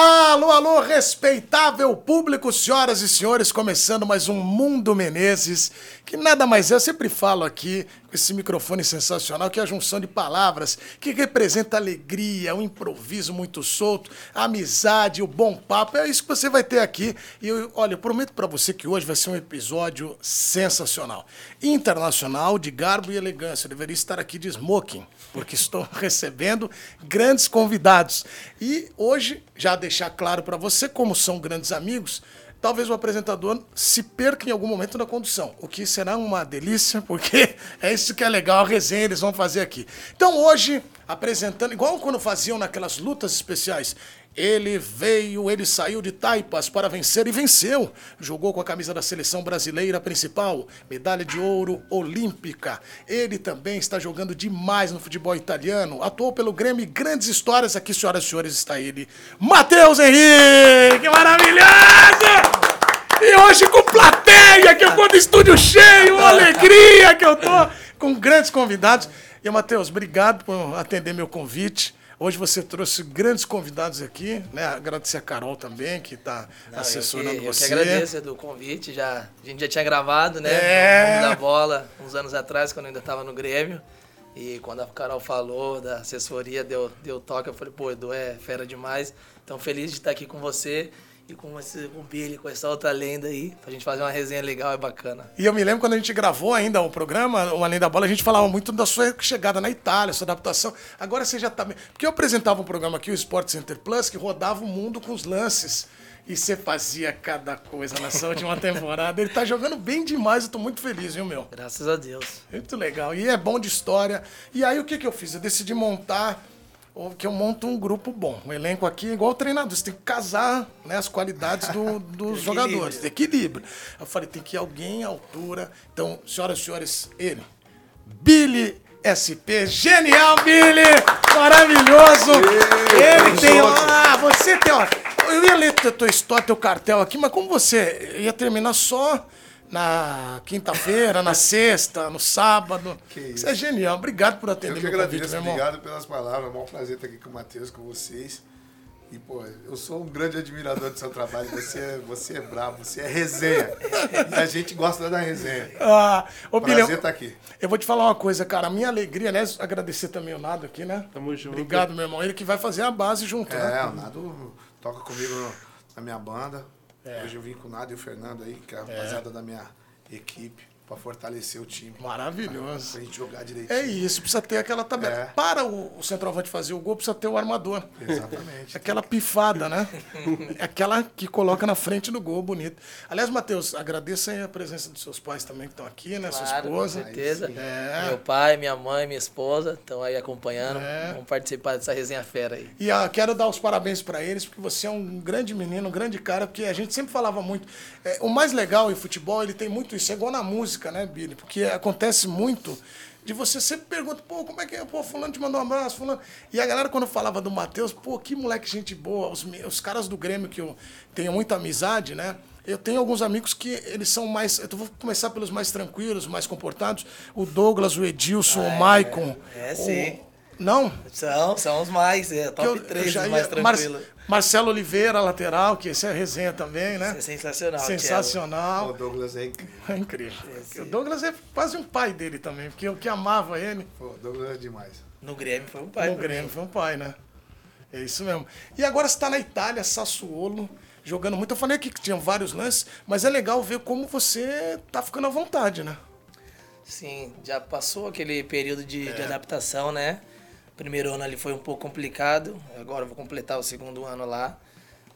Alô, alô, respeitável público, senhoras e senhores, começando mais um Mundo Menezes, que nada mais é, eu sempre falo aqui, esse microfone sensacional, que é a junção de palavras que representa alegria, o improviso muito solto, a amizade, o bom papo, é isso que você vai ter aqui. E eu, olha, eu prometo para você que hoje vai ser um episódio sensacional. Internacional, de garbo e elegância, eu deveria estar aqui de smoking, porque estou recebendo grandes convidados. E hoje, já deixar claro para você, como são grandes amigos, talvez o apresentador se perca em algum momento na condução, o que será uma delícia, porque é isso que é legal, a resenha eles vão fazer aqui. Então hoje, apresentando, igual quando faziam naquelas lutas especiais, ele veio, ele saiu de Taipas para vencer e venceu. Jogou com a camisa da seleção brasileira principal, medalha de ouro olímpica. Ele também está jogando demais no futebol italiano. Atuou pelo Grêmio, grandes histórias aqui, senhoras e senhores, está ele, Matheus Henrique, que maravilhoso! E hoje com plateia, que eu vou no estúdio cheio, uma alegria que eu tô com grandes convidados. E Matheus, obrigado por atender meu convite. Hoje você trouxe grandes convidados aqui, né? Agradecer a Carol também, que está assessorando eu que, você. Eu que agradeço do convite, já, a gente já tinha gravado, né? É. da bola, uns anos atrás, quando eu ainda estava no Grêmio. E quando a Carol falou da assessoria, deu, deu toque, eu falei, pô, Edu é fera demais. Então, feliz de estar aqui com você e com, esse, com o Billy, com essa outra lenda aí, pra gente fazer uma resenha legal e bacana. E eu me lembro quando a gente gravou ainda o programa, o Além da Bola, a gente falava muito da sua chegada na Itália, sua adaptação. Agora você já tá. Porque eu apresentava um programa aqui, o Sport Center Plus, que rodava o mundo com os lances. E você fazia cada coisa nessa última temporada. Ele tá jogando bem demais, eu tô muito feliz, viu, meu? Graças a Deus. Muito legal. E é bom de história. E aí o que, que eu fiz? Eu decidi montar que eu monto um grupo bom. Um elenco aqui é igual treinador. Você tem que casar né, as qualidades do, dos jogadores. Equilíbrio. Eu falei, tem que ir alguém à altura. Então, senhoras e senhores, ele. Billy SP. Genial, Billy! Maravilhoso! ele tem. Ah, você tem. Ó, eu ia ler tua, tua história, teu cartel aqui, mas como você ia terminar só na quinta-feira, na sexta, no sábado. Que isso. isso é genial. Obrigado por atender Eu que meu convite, agradeço, meu irmão. obrigado pelas palavras. É um prazer estar aqui com o Matheus, com vocês. E, pô, eu sou um grande admirador do seu trabalho. Você é, você é brabo, você é resenha. E a gente gosta da resenha. Ah, ô, Prazer estar aqui. eu vou te falar uma coisa, cara. A minha alegria, né? Agradecer também o Nado aqui, né? Tamo junto. Obrigado, meu irmão. Ele que vai fazer a base junto, É, né? o Nado toca comigo no- na minha banda. É. Hoje eu vim com o Nado e o Fernando aí, que é a rapaziada da minha equipe, pra fortalecer o time. Maravilhoso. Pra gente jogar direitinho. É isso, precisa ter aquela tabela. É. Para o, o centroavante fazer o gol, precisa ter o armador. Exatamente. Aquela pifada, né? Aquela que coloca na frente do gol, bonito. Aliás, Matheus, agradeça aí a presença dos seus pais também que estão aqui, né? Sua Claro, esposa. com certeza. É. Meu pai, minha mãe, minha esposa estão aí acompanhando. É. Vamos participar dessa resenha fera aí. E ah, quero dar os parabéns para eles, porque você é um grande menino, um grande cara, porque a gente sempre falava muito. É, o mais legal em futebol, ele tem muito isso, é igual na música, né, Billy? Porque acontece muito de você sempre pergunta, pô, como é que é? Pô, fulano te mandou um abraço, fulano. E a galera, quando falava do Matheus, pô, que moleque gente boa. Os, os caras do Grêmio que eu tenho muita amizade, né? Eu tenho alguns amigos que eles são mais. Eu vou começar pelos mais tranquilos, mais comportados. O Douglas, o Edilson, o Maicon. é, o- sim. Não? São, são os mais, é, top eu- eu 3 já os ia- mais Mar- tranquilos. Marcelo Oliveira, lateral, que esse é resenha também, né? É sensacional. Thiago. O Sensacional. Douglas é incrível. É incrível. O Douglas é quase um pai dele também, porque eu que amava ele Pô, o Douglas é demais. No Grêmio foi um pai. no Grêmio mim. foi um pai, né? É isso mesmo. E agora você está na Itália, Sassuolo, jogando muito. Eu falei aqui que tinha vários lances, mas é legal ver como você tá ficando à vontade, né? Sim, já passou aquele período de, É. de adaptação, né? Primeiro ano ali foi um pouco complicado, agora eu vou completar o segundo ano lá.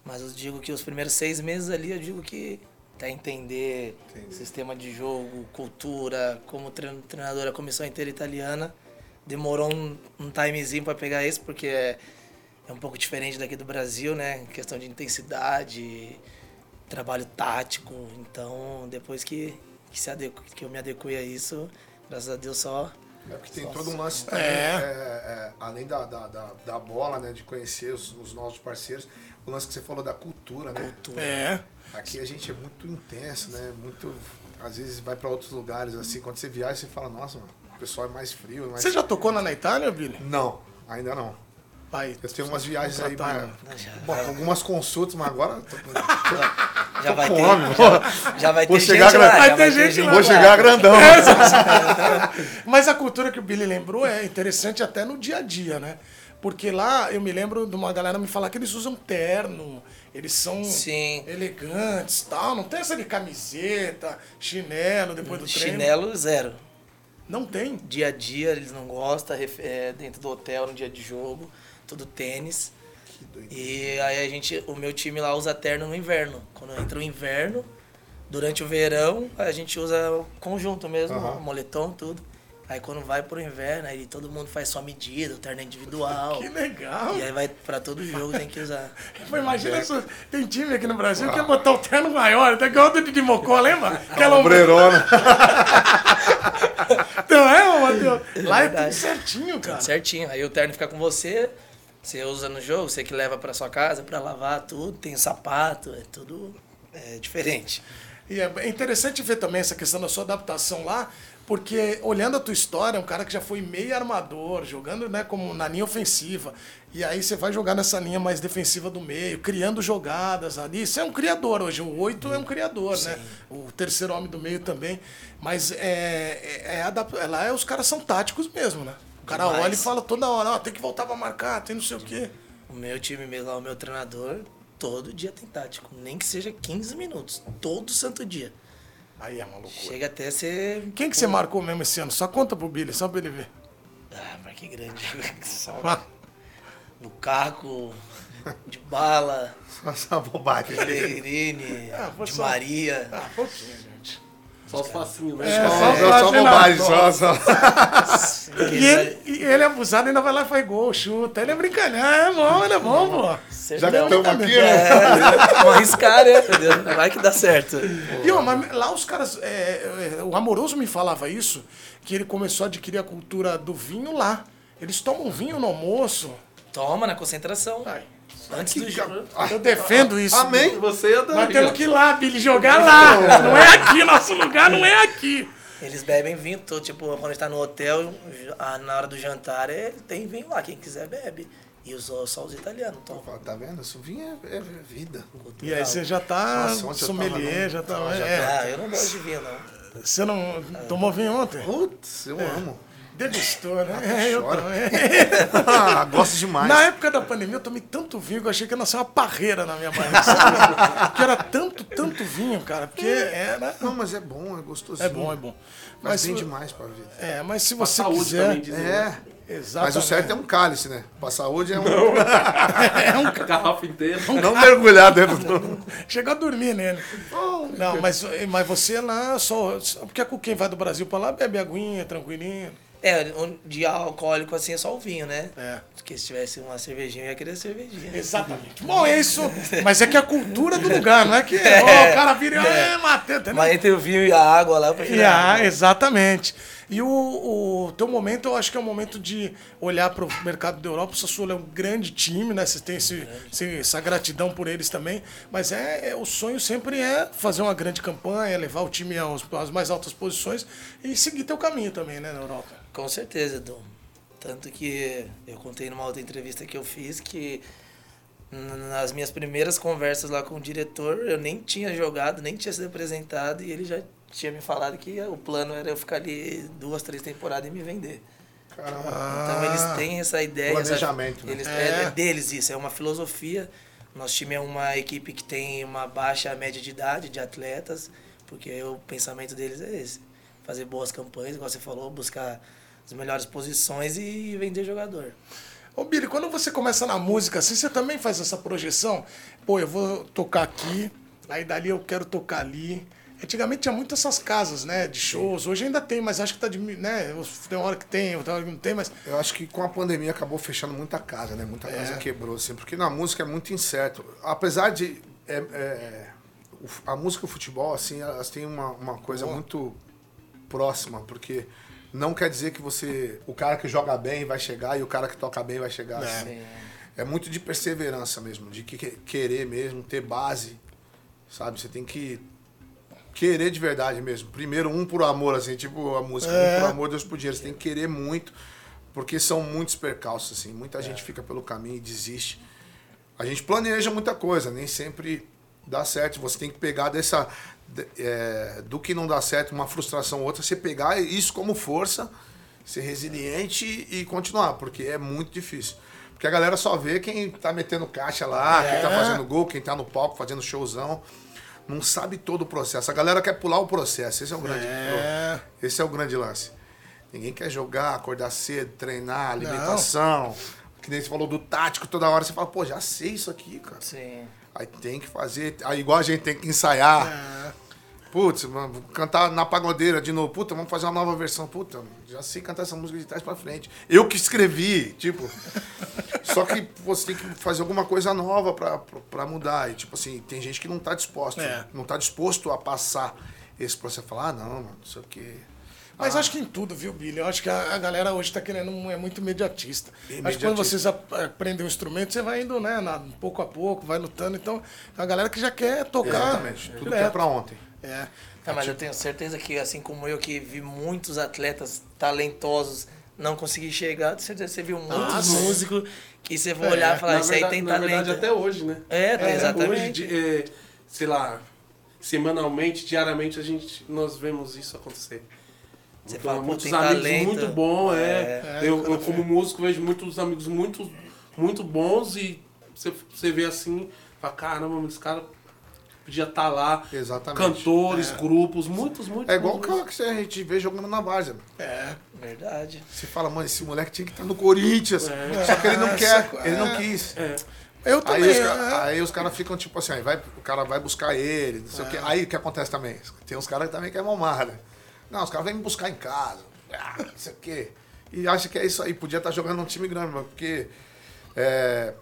Mas eu digo que os primeiros seis meses ali, eu digo que até entender Entendi. sistema de jogo, cultura, como trein- treinador, a comissão inteira italiana, demorou um, um timezinho para pegar isso, porque é, é um pouco diferente daqui do Brasil, né? Questão de intensidade, trabalho tático. Então, depois que, que, se adequ, que eu me adequei a isso, graças a Deus só. É porque tem todo um lance também, É. é, é, além da, da, da, da bola, né, de conhecer os, os novos parceiros, o lance que você falou da cultura, né? É. Aqui a gente é muito intenso, né? Muito. Às vezes vai pra outros lugares, assim, quando você viaja, você fala, nossa, mano, o pessoal é mais frio. Mais... Você já tocou lá na Itália, Billy? Não, ainda não. Vai. Eu tenho umas viagens aí, mas, Já, bom, algumas consultas, mas agora tô já vai ter. homem, já, já vai ter gente lá. Vai ter gente lá. vou chegar grandão. Mas a cultura que o Billy lembrou é interessante até no dia a dia, né? Porque lá eu me lembro de uma galera me falar que eles usam terno, eles são Sim. elegantes tal. Não tem essa de camiseta, chinelo depois do treino. Chinelo, zero. Não tem. Dia a dia eles não gostam, é, dentro do hotel, no dia de jogo, tudo tênis. E aí a gente, o meu time lá usa terno no inverno. Quando entra o inverno, durante o verão, a gente usa o conjunto mesmo, Aham. moletom, tudo. Aí quando vai pro inverno, aí todo mundo faz sua medida, o terno é individual. Que legal. E aí vai pra todo jogo, tem que usar. Mas imagina isso. Tem time aqui no Brasil que quer botar o terno maior, até igual o do Didi Mocó, lembra? Aquela Ombreirona. Então é, Matheus. Lá é tudo verdade. certinho, cara. Certinho. Aí o terno fica com você, você usa no jogo, você que leva pra sua casa pra lavar tudo, tem sapato, é tudo é, diferente. E é interessante ver também essa questão da sua adaptação lá, porque olhando a tua história, é um cara que já foi meio armador, jogando né, como na linha ofensiva. E aí você vai jogar nessa linha mais defensiva do meio, criando jogadas ali. Você é um criador hoje, o oito é um criador, né? O terceiro homem do meio também. Mas é, é, é lá é, os caras são táticos mesmo, né? O cara Demais. olha e fala toda hora, ó, tem que voltar pra marcar, tem não sei o quê. O meu time mesmo, lá, o meu treinador, todo dia tem tático. Nem que seja 15 minutos. Todo santo dia. Aí é uma loucura. Chega até ser. Quem que você marcou mesmo esse ano? Só conta pro Billy, só pra ele ver. Ah, mas que grande. Só Ah, Lukaku, de bala, Só essa bobagem. Peregrine, Ah, de só- Maria. ah. Só os facinhos, né? É, Só, só só, só fazendo bobagem, só, só. E ele, e ele abusado ainda vai lá e faz gol, chuta. Ele é brincadeira. É bom, ele é bom, pô. Já que estamos aqui, É, né? vamos arriscar, né? Vai que dá certo. E ó, mas lá os caras. é, é, o Amoroso me falava isso, que ele começou a adquirir a cultura do vinho lá. Eles tomam vinho no almoço. Toma na concentração. Ai, Antes do jogo. eu defendo isso. Amém. Você é da Nós temos que ir lá, Billy, jogar lá. Não é aqui, nosso lugar não é aqui. Eles bebem vinho, todo, tipo, quando a gente tá no hotel, ah, na hora do jantar, é, tem vinho lá, quem quiser bebe. E os, só os italianos. Fala, Tá vendo? Isso vinho é, é vida. E aí você já tá Nossa, sommelier, já tá. Não, já é. Ah, eu não gosto de vinho, não. Você não tomou vinho ontem? Putz, eu amo. Degustou, né? É, eu chora. também. Ah, gosto demais. Na época da pandemia, eu tomei tanto vinho que eu achei que ia nascer uma parreira na minha barriga. sabe? que era tanto, tanto vinho, cara. Porque era. Não, mas é bom, é gostosinho. É bom, é bom. Mas Mas, bem demais pra vida. é, mas se você saúde quiser. também? É. Exatamente. Mas o certo é um cálice, né? Pra saúde é um. é um A garrafa inteira. Não mergulhar dentro do. Chegou a dormir nele. Não, mas, mas você lá só. Porque com quem vai do Brasil pra lá bebe aguinha, tranquilinho. É, de alcoólico assim é só o vinho, né? É. Porque se tivesse uma cervejinha, eu ia querer cervejinha. Exatamente. Bom, é isso. Mas é que a cultura do lugar, não é que ó, o cara vira e é, entendeu? Mas entre o vinho e a água lá, eu prefiro a Yeah, água. exatamente. E o, o teu momento, eu acho que é o momento de olhar para o mercado da Europa. O Sassuolo é um grande time, né? Você tem esse, esse- essa gratidão por eles também. Mas é, é- o sonho sempre é fazer uma grande campanha, levar o time aos, às mais altas posições e seguir teu caminho também, né, na Europa. Com certeza, Dom. Tanto que eu contei numa outra entrevista que eu fiz que nas minhas primeiras conversas lá com o diretor, eu nem tinha jogado, nem tinha sido apresentado, e ele já tinha me falado que o plano era eu ficar ali duas, três temporadas e me vender. Caramba. Então eles têm essa ideia. essa- Planejamento, né? eles, É. é. é deles isso, é uma filosofia. Nosso time é uma equipe que tem uma baixa média de idade de atletas, porque o pensamento deles é esse. Fazer boas campanhas, igual você falou, buscar as melhores posições e vender jogador. Ô, Billy, quando você começa na música, assim, você também faz essa projeção? Pô, eu vou tocar aqui, aí dali eu quero tocar ali. Antigamente tinha muitas essas casas, né, de shows. Hoje ainda tem, mas acho que tá de, né, tem hora que tem, outra hora que não tem, mas Eu acho que com a pandemia acabou fechando muita casa, né? Muita casa quebrou, assim, porque na música é muito incerto. Apesar de. é- é, a música e o futebol, assim, elas têm uma, uma coisa muito próxima, porque não quer dizer que você. O cara que joga bem vai chegar e o cara que toca bem vai chegar. assim. É muito de perseverança mesmo, de que- querer mesmo, ter base, sabe? Você tem que querer de verdade mesmo. Primeiro, um por amor, assim, tipo a música, um por amor, Deus por dinheiro. Você tem que querer muito Porque são muitos percalços, assim. Muita gente fica pelo caminho e desiste. A gente planeja muita coisa, nem sempre dá certo. Você tem que pegar dessa. de- é, do que não dá certo, uma frustração ou outra, você pegar isso como força, ser resiliente e continuar, porque é muito difícil. Porque a galera só vê quem tá metendo caixa lá, quem tá fazendo gol, quem tá no palco fazendo showzão. Não sabe todo o processo. A galera quer pular o processo. Esse é o grande, É. esse é o grande lance. Ninguém quer jogar, acordar cedo, treinar, alimentação. Que nem você falou do tático, toda hora você fala, pô, já sei isso aqui, cara. Sim. Aí tem que fazer. Aí igual a gente tem que ensaiar. É. Putz, cantar na pagodeira de novo. Puta, vamos fazer uma nova versão. Puta, já sei cantar essa música de trás pra frente. Eu que escrevi, tipo. só que você tem que fazer alguma coisa nova pra, pra, mudar. E, tipo assim, tem gente que não tá disposto. É. Não tá disposto a passar esse processo. Falar, ah, não, mano, não sei o quê. Mas acho que em tudo, viu, Billy? Eu acho que a, a galera hoje tá querendo, um- é muito imediatista. Acho que quando Imediatista. vocês ap- aprendem um instrumento, você vai indo, né, na- pouco a pouco, vai lutando. Então, é a galera que já quer tocar. Exatamente. Tudo que é pra ontem. É. Ah, mas eu tenho certeza que, assim como eu, que vi muitos atletas talentosos não conseguir chegar, com certeza você viu muitos Ah, sim. músicos que você vai olhar e falar, na isso aí tem na talento. verdade, até hoje, né? É, Hoje, exatamente. de- é, sei lá, semanalmente, diariamente, a gente, nós vemos isso acontecer. Você Então, fala, pô, muitos amigos talento. muito bons, é. É, eu, cara, eu, como músico, vejo muitos amigos muito, muito bons e você, você vê assim, fala, caramba, esse cara podia estar lá. Exatamente. Cantores, grupos, muitos, muitos. É igual o cara que a gente vê jogando na várzea. É. Verdade. Você fala, mano, esse moleque tinha que estar no Corinthians. É. Só que ele não É, quer, só- ele não é. quis. É. Eu Aí também. os, é. ca- aí os caras ficam tipo assim, aí vai, o cara vai buscar ele, não sei o quê. Aí o que acontece também? Tem uns caras também que é mamar, né? Não, os caras vêm me buscar em casa, ah, não sei o quê. E acha que é isso aí, podia estar jogando num time grande, mas porque é,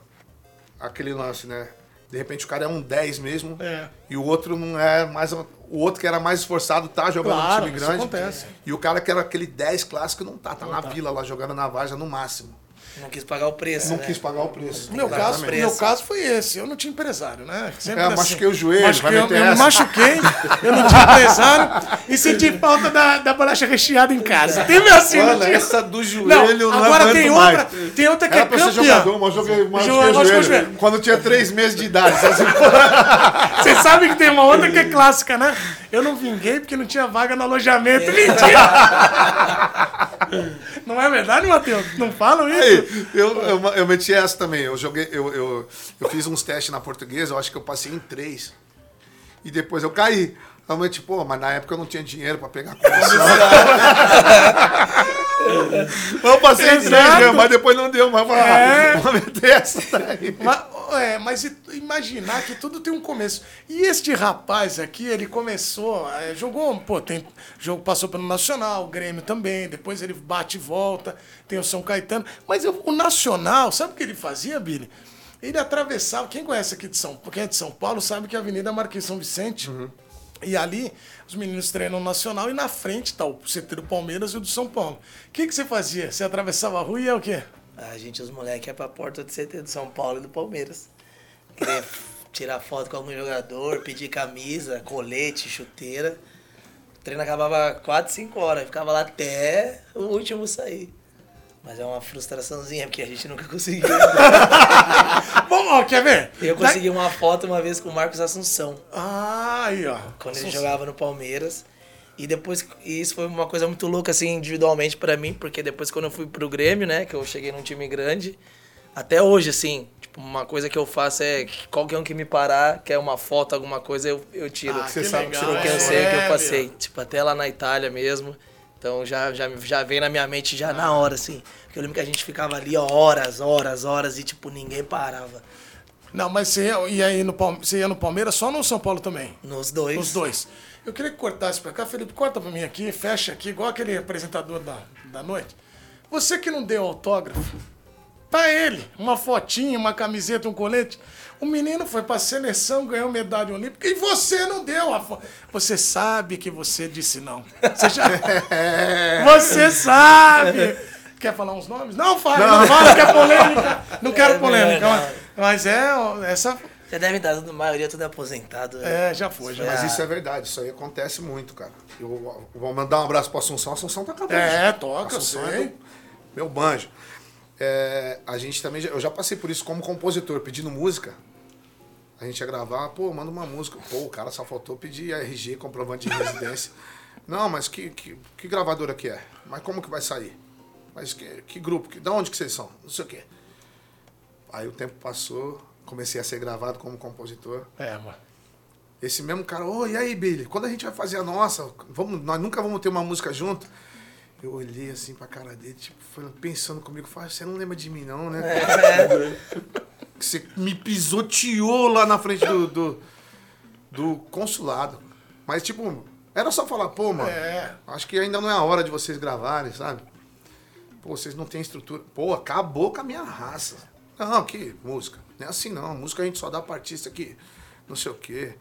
aquele lance, né? De repente o cara é um 10 mesmo É. e o outro não é mais. O outro que era mais esforçado tá jogando Claro, num time isso grande. acontece. E o cara que era aquele 10 clássico não tá, tá na vila lá jogando na Varja no máximo. Não quis pagar o preço, Não né? quis pagar o preço. O meu, Exatamente. caso, meu caso foi esse. Eu não tinha empresário, né? Sempre É, eu assim. machuquei o joelho, Machuquei, vai eu, meter eu me essa. machuquei, eu não tinha empresário e senti falta da, da bolacha recheada em casa. Teve assim, Mano, tinha. essa do joelho Não, não, agora tem mais. outra, tem outra que Era é pra ser campeã. jogador, mas eu joguei machuquei o joelho. joelho. Quando tinha três meses de idade. Você sabe que tem uma outra que é clássica, né? Eu não vinguei porque não tinha vaga no alojamento. Mentira! Não é verdade, Matheus? Não falam isso? Eu, eu, eu meti essa também. Eu joguei, eu, eu, eu fiz uns testes na portuguesa, eu acho que eu passei em três. E depois eu caí. Aí eu meti, pô, mas na época eu não tinha dinheiro pra pegar comissão. eu passei três mesmo, mas depois não deu. Mas falei, É. vou meter essa daí. Mas, é, mas imaginar que tudo tem um começo. E este rapaz aqui, ele começou, é, jogou, pô, tem, jogo, passou pelo Nacional, o Grêmio também, depois ele bate e volta, tem o São Caetano. Mas eu- o Nacional, sabe o que ele fazia, Billy? Ele atravessava, quem conhece aqui de São quem é de São Paulo sabe que é a Avenida Marquês São Vicente. E ali, os meninos treinam Nacional e na frente tá o CT do Palmeiras e o do São Paulo. O que, que você fazia? Você atravessava a rua e ia o quê? A gente, os moleques, é pra porta do CT do São Paulo e do Palmeiras. Querer tirar foto com algum jogador, pedir camisa, colete, chuteira. O treino acabava 4, 5 horas. Ficava lá até o último sair. Mas é uma frustraçãozinha, porque a gente nunca conseguiu. Bom, ó, quer ver? Eu consegui uma foto uma vez com o Marcos Assunção. Ah, aí, ó. quando ele Assunção. jogava no Palmeiras. E depois, e isso foi uma coisa muito louca, assim, individualmente pra mim, porque depois quando eu fui pro Grêmio, né, que eu cheguei num time grande, até hoje, assim, tipo, uma coisa que eu faço é que qualquer um que me parar, quer uma foto, alguma coisa, eu, eu tiro. Ah, Você que sabe legal, é, eu sei o que eu é, passei. meu. Tipo, até lá na Itália mesmo. Então já, já, já vem na minha mente já na hora, assim. Porque eu lembro que a gente ficava ali ó, horas, horas, horas e, tipo, ninguém parava. Não, mas você ia, ia aí no, você ia no Palmeiras só no São Paulo também? Nos dois. Os dois. Eu queria que cortasse pra cá. Felipe, corta pra mim aqui, fecha aqui, igual aquele apresentador da, da noite. Você que não deu autógrafo, pra ele, uma fotinha, uma camiseta, um colete. O menino foi pra seleção, ganhou medalha olímpica e você não deu a foto. Você sabe que você disse não. Você, já... você sabe. Quer falar uns nomes? Não, fala, não, fala, quer polêmica. Não quero É polêmica. melhor Mas, mas é, essa. Já deve estar, a maioria tudo aposentado. né? É, já foi, já. Mas isso é verdade, isso aí acontece muito, cara. Eu vou mandar um abraço pro Assunção. Assunção tá acabando. É, toca, eu Assunção sei. do- meu banjo. É, a gente também, já- eu já passei por isso como compositor, pedindo música. A gente ia gravar, pô, manda uma música. Pô, o cara só faltou pedir RG, comprovante de residência. Não, mas que, que, que gravadora que é? Mas como que vai sair? Mas que, que grupo? Que, da onde que vocês são? Não sei o quê. Aí o tempo passou, comecei a ser gravado como compositor. É, mano. Esse mesmo cara, ô, e aí, Billy, quando a gente vai fazer a nossa? Vamos, nós nunca vamos ter uma música junto? Eu olhei assim pra cara dele, tipo, pensando comigo, falei, você não lembra de mim não, né? Que Você me pisoteou lá na frente do, do, do consulado. Mas, tipo, era só falar, pô, mano, É. acho que ainda não é a hora de vocês gravarem, sabe? Pô, vocês não têm estrutura. Pô, acabou com a minha raça. Não, que música. Não é assim não. Música a gente só dá pra artista que não sei o quê.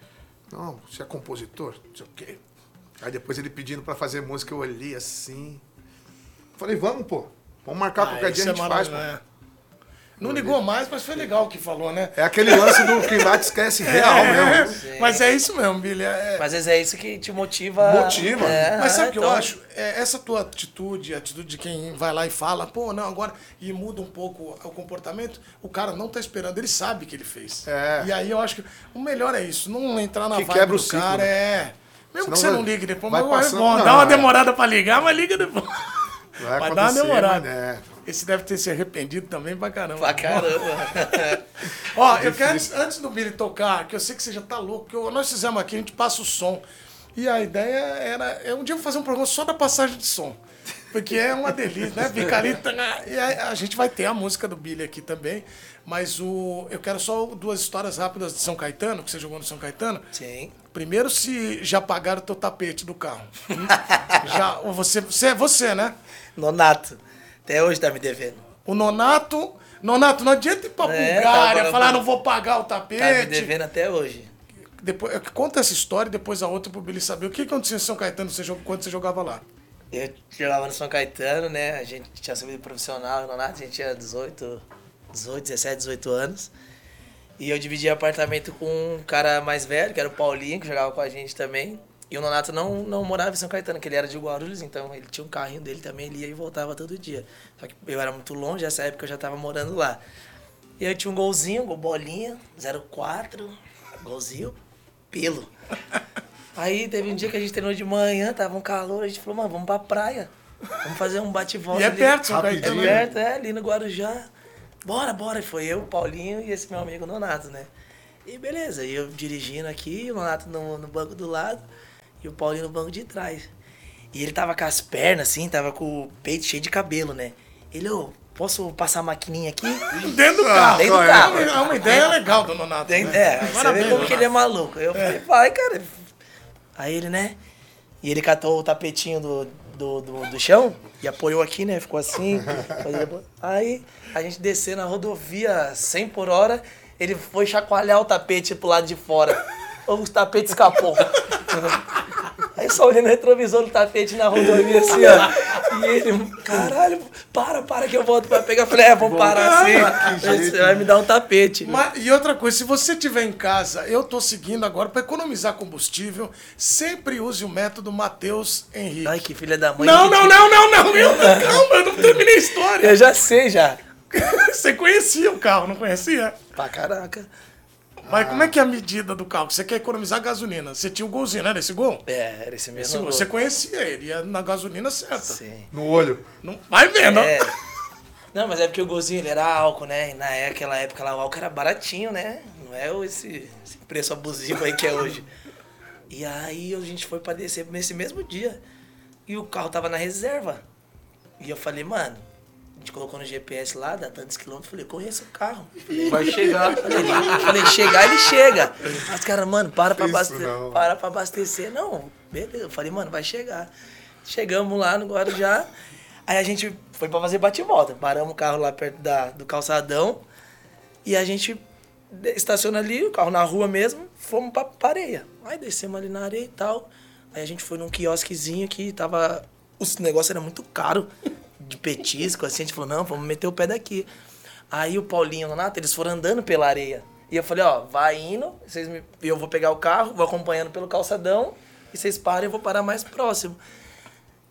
Não, você é compositor, não sei o quê. Aí depois ele pedindo pra fazer música, eu olhei assim. Falei, vamos, pô. Vamos marcar qualquer Ah, dia a isso gente é faz, pô. É. Não ligou mais, mas foi legal o que falou, né? É aquele lance do que lá te esquece real É, mesmo. Mas é isso mesmo, Billy. é- Mas às vezes é isso que te motiva. Motiva. É, Mas sabe o que eu então, acho? É, essa tua atitude, a atitude de quem vai lá e fala, pô, não, agora, e muda um pouco o comportamento, o cara não tá esperando, ele sabe que ele fez. É. E aí eu acho que o melhor é isso, não entrar na Que vibe quebra o do ciclo, cara, né? é. Mesmo Senão que você vai- não ligue depois, vai mas é passando- bom, não, dá uma é. demorada pra ligar, mas liga depois. Vai Vai dar uma demorada. mas é. Esse deve ter se arrependido também pra caramba. Pra caramba. Ó, eu quero, antes, do Billy tocar, que eu sei que você já tá louco, que eu- nós fizemos aqui, a gente passa o som. E a ideia era. É um dia eu vou fazer um programa só da passagem de som. Porque é uma delícia, né? Fica ali. tá, E a, a gente vai ter a música do Billy aqui também. Mas o, eu quero só duas histórias rápidas de São Caetano, que você jogou no São Caetano. Sim. Primeiro, se já pagaram o teu tapete do carro. Já, ou você, você é você, né? Nonato. Até hoje tá me devendo. O Nonato. Nonato, não adianta ir pra É, Bulgária, tá, falar, tá. não vou pagar o tapete. Tá me devendo até hoje. Depois, conta essa história e depois a outra pro Billy saber. O que acontecia em São Caetano você quando você jogava lá? Eu jogava no São Caetano, né? A gente tinha subido profissional, Nonato, a gente tinha 18, 18, 17, 18 anos. E eu dividia apartamento com um cara mais velho, que era o Paulinho, que jogava com a gente também. E o Nonato não, não morava em São Caetano, que ele era de Guarulhos, então ele tinha um carrinho dele também, ele ia e voltava todo dia. Só que eu era muito longe, nessa época eu já tava morando lá. E aí tinha um golzinho, gol bolinha, 04, golzinho, pelo. Aí teve um dia que a gente treinou de manhã, tava um calor, a gente falou, mano, vamos pra praia. Vamos fazer um bate-volta E é ali. perto. Caetano. É né? perto, é, ali no Guarujá. Bora, bora. E foi eu, o Paulinho e esse meu amigo Nonato, né? E beleza, e eu dirigindo aqui, o Nonato no, no banco do lado e o Paulinho no banco de trás. E ele tava com as pernas assim, tava com o peito cheio de cabelo, né? Ele, ô, posso passar a maquininha aqui? Dentro do carro. Dentro do É carro. uma- É uma ideia legal do Nonato. Né? é, você vê como que ele é maluco. Eu falei, vai, cara. Aí ele, né? E ele catou o tapetinho do, do, do, do chão e apoiou aqui, né? Ficou assim. Aí a gente desceu na rodovia 100 por hora, ele foi chacoalhar o tapete pro lado de fora. O tapete escapou. Aí só olhando no retrovisor do tapete na rodovia assim, ó. E ele, caralho, para, para que eu volto pra pegar. Eu falei, é, vou parar assim. Você vai me dar um tapete. Mas- e outra coisa, se você estiver em casa, eu tô seguindo agora para economizar combustível, sempre use o método Matheus Henrique. Ai, que filha da mãe. não, não, te- não, não, não, eu, calma, eu não terminei a história. Eu já sei, já. Você conhecia o carro, não conhecia? Pra caraca. Mas como é que é a medida do carro? Você quer economizar gasolina. Você tinha o golzinho, né? Desse gol? É, era esse Esse mesmo. gol. Você conhecia ele, ia na gasolina certa. Sim. No olho. Não, vai vendo. É. Não, mas é porque o golzinho ele era álcool, né? E naquela época lá o álcool era baratinho, né? Não é o- esse, esse preço abusivo aí que é hoje. E aí a gente foi pra descer nesse mesmo dia. E o carro tava na reserva. E eu falei, mano, a gente colocou no GPS lá, dá tantos quilômetros. Falei, conheço o carro. Vai chegar. Falei, falei, chegar, ele chega. Mas, cara, mano, para pra, abastecer, não. para pra abastecer. Não, beleza. Eu falei, mano, vai chegar. Chegamos lá no Guarujá. Aí a gente foi pra fazer bate-volta. Paramos o carro lá perto da, do calçadão. E a gente estaciona ali, o carro na rua mesmo. Fomos pra, pra areia. Aí descemos ali na areia e tal. Aí a gente foi num quiosquezinho que tava... Os negócios eram muito caro de petisco, assim. A gente falou, não, vamos meter o pé daqui. Aí o Paulinho e o Nonato, eles foram andando pela areia. E eu falei, ó, vai indo, vocês me... eu vou pegar o carro, vou acompanhando pelo calçadão, e vocês param, eu vou parar mais próximo.